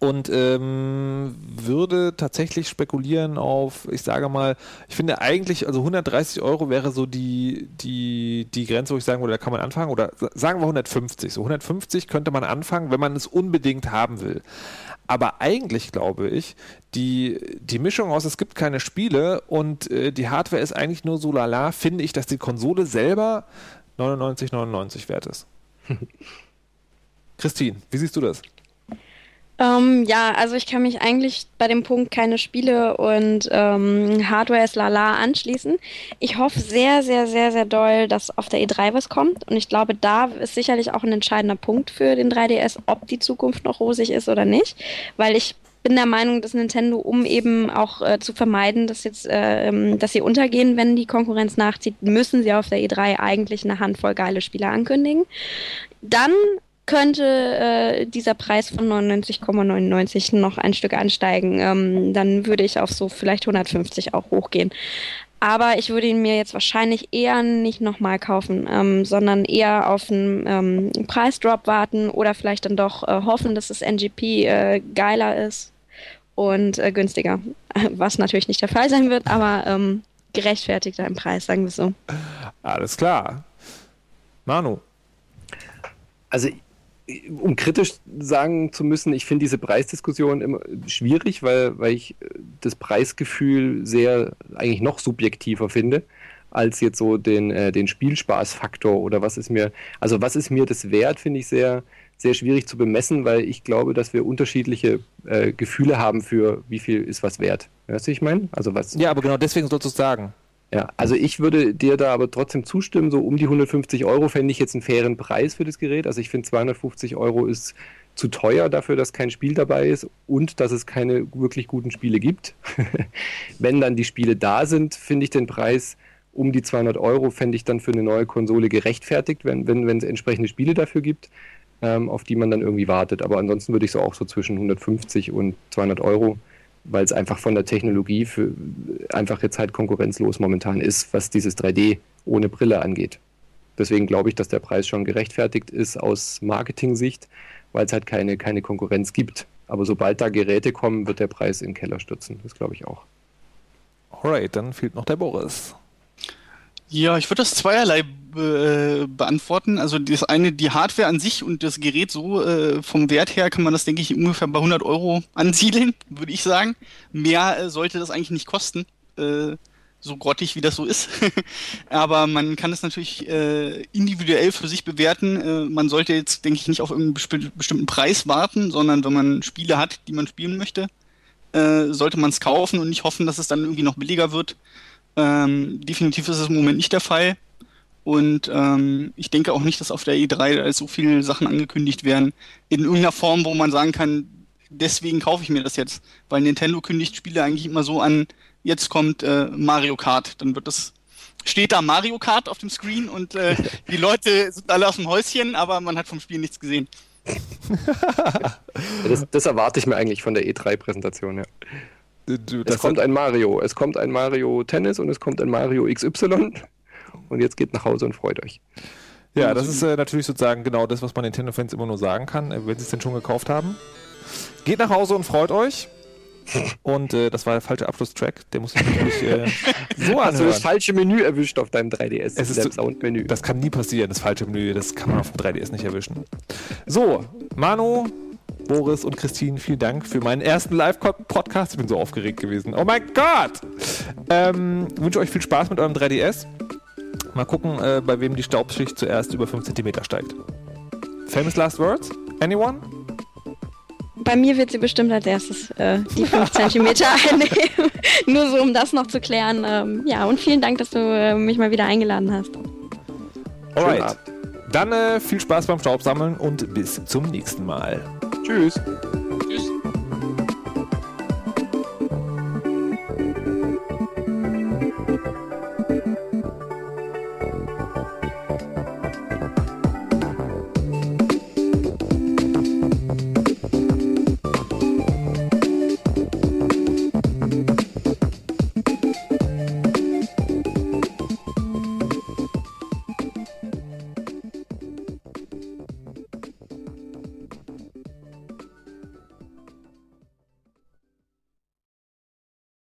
und ähm, würde tatsächlich spekulieren auf, ich sage mal, ich finde eigentlich, also 130 Euro wäre so die, die, die Grenze, wo ich sagen würde, da kann man anfangen, oder sagen wir 150. So 150 könnte man anfangen, wenn man es unbedingt haben will. Aber eigentlich glaube ich, die, die Mischung aus, es gibt keine Spiele und äh, die Hardware ist eigentlich nur so lala, finde ich, dass die Konsole selber 99,99 99 wert ist. *laughs* Christine, wie siehst du das? Ähm, ja, also ich kann mich eigentlich bei dem Punkt keine Spiele und ähm, Hardware ist lala anschließen. Ich hoffe sehr, sehr, sehr, sehr doll, dass auf der E3 was kommt. Und ich glaube, da ist sicherlich auch ein entscheidender Punkt für den 3DS, ob die Zukunft noch rosig ist oder nicht. Weil ich bin der Meinung, dass Nintendo, um eben auch äh, zu vermeiden, dass jetzt, äh, ähm, dass sie untergehen, wenn die Konkurrenz nachzieht, müssen sie auf der E3 eigentlich eine Handvoll geile Spiele ankündigen. Dann könnte äh, dieser Preis von 99,99 noch ein Stück ansteigen. Ähm, dann würde ich auf so vielleicht 150 auch hochgehen. Aber ich würde ihn mir jetzt wahrscheinlich eher nicht nochmal kaufen, ähm, sondern eher auf einen ähm, Preisdrop warten oder vielleicht dann doch äh, hoffen, dass das NGP äh, geiler ist und äh, günstiger. *laughs* Was natürlich nicht der Fall sein wird, aber ähm, gerechtfertigter im Preis, sagen wir so. Alles klar. Manu. Also um kritisch sagen zu müssen, ich finde diese Preisdiskussion immer schwierig, weil, weil ich das Preisgefühl sehr eigentlich noch subjektiver finde als jetzt so den, äh, den Spielspaßfaktor oder was ist mir, also was ist mir das wert, finde ich sehr, sehr schwierig zu bemessen, weil ich glaube, dass wir unterschiedliche äh, Gefühle haben für wie viel ist was wert. Weißt du, ich meine? Also was. Ja, aber genau deswegen sollst du es sagen. Ja, also ich würde dir da aber trotzdem zustimmen, so um die 150 Euro fände ich jetzt einen fairen Preis für das Gerät. Also ich finde 250 Euro ist zu teuer dafür, dass kein Spiel dabei ist und dass es keine wirklich guten Spiele gibt. *laughs* Wenn dann die Spiele da sind, finde ich den Preis um die 200 Euro, fände ich dann für eine neue Konsole gerechtfertigt, wenn, wenn, wenn es entsprechende Spiele dafür gibt, ähm, auf die man dann irgendwie wartet. Aber ansonsten würde ich so auch so zwischen 150 und 200 Euro weil es einfach von der Technologie für einfach jetzt halt konkurrenzlos momentan ist, was dieses 3D ohne Brille angeht. Deswegen glaube ich, dass der Preis schon gerechtfertigt ist aus Marketing-Sicht, weil es halt keine, keine Konkurrenz gibt. Aber sobald da Geräte kommen, wird der Preis in den Keller stürzen. Das glaube ich auch. Alright, dann fehlt noch der Boris. Ja, ich würde das zweierlei äh, beantworten. Also das eine, die Hardware an sich und das Gerät so äh, vom Wert her kann man das, denke ich, ungefähr bei 100 Euro ansiedeln, würde ich sagen. Mehr äh, sollte das eigentlich nicht kosten, äh, so grottig wie das so ist. *laughs* Aber man kann es natürlich äh, individuell für sich bewerten. Äh, man sollte jetzt, denke ich, nicht auf irgendeinen bestimmten Preis warten, sondern wenn man Spiele hat, die man spielen möchte, sollte man es kaufen und nicht hoffen, dass es dann irgendwie noch billiger wird. Ähm, definitiv ist es im Moment nicht der Fall. Und ähm, ich denke auch nicht, dass auf der E3 so viele Sachen angekündigt werden. In irgendeiner Form, wo man sagen kann, deswegen kaufe ich mir das jetzt. Weil Nintendo kündigt Spiele eigentlich immer so an, jetzt kommt äh, Mario Kart. Dann wird das, steht da Mario Kart auf dem Screen und äh, *laughs* die Leute sind alle aus dem Häuschen, aber man hat vom Spiel nichts gesehen. *laughs* das, das erwarte ich mir eigentlich von der E3-Präsentation, ja. Du, es kommt ein Mario, es kommt ein Mario Tennis und es kommt ein Mario XY. *laughs* Und jetzt geht nach Hause und freut euch. Ja, das ist äh, natürlich sozusagen genau das, was man Nintendo-Fans immer nur sagen kann, äh, wenn sie es denn schon gekauft haben. Geht nach Hause und freut euch. *laughs* Und äh, das war der falsche Abschlusstrack. Der muss ich natürlich äh, *laughs* so anhören. Hast du das falsche Menü erwischt auf deinem 3DS? Es ist Soundmenü. Das kann nie passieren, das falsche Menü. Das kann man auf dem 3DS nicht erwischen. So, Manu, Boris und Christine, vielen Dank für meinen ersten Live-Podcast. Ich bin so aufgeregt gewesen. Oh mein Gott! Ähm, wünsche euch viel Spaß mit eurem 3DS. Mal gucken, äh, bei wem die Staubschicht zuerst über 5 cm steigt. Famous Last Words? Anyone? Bei mir wird sie bestimmt als erstes äh, die 5 cm *laughs* einnehmen. *laughs* Nur so, um das noch zu klären. Ähm, ja, und vielen Dank, dass du äh, mich mal wieder eingeladen hast. Alright. Dann äh, viel Spaß beim Staubsammeln und bis zum nächsten Mal. Tschüss.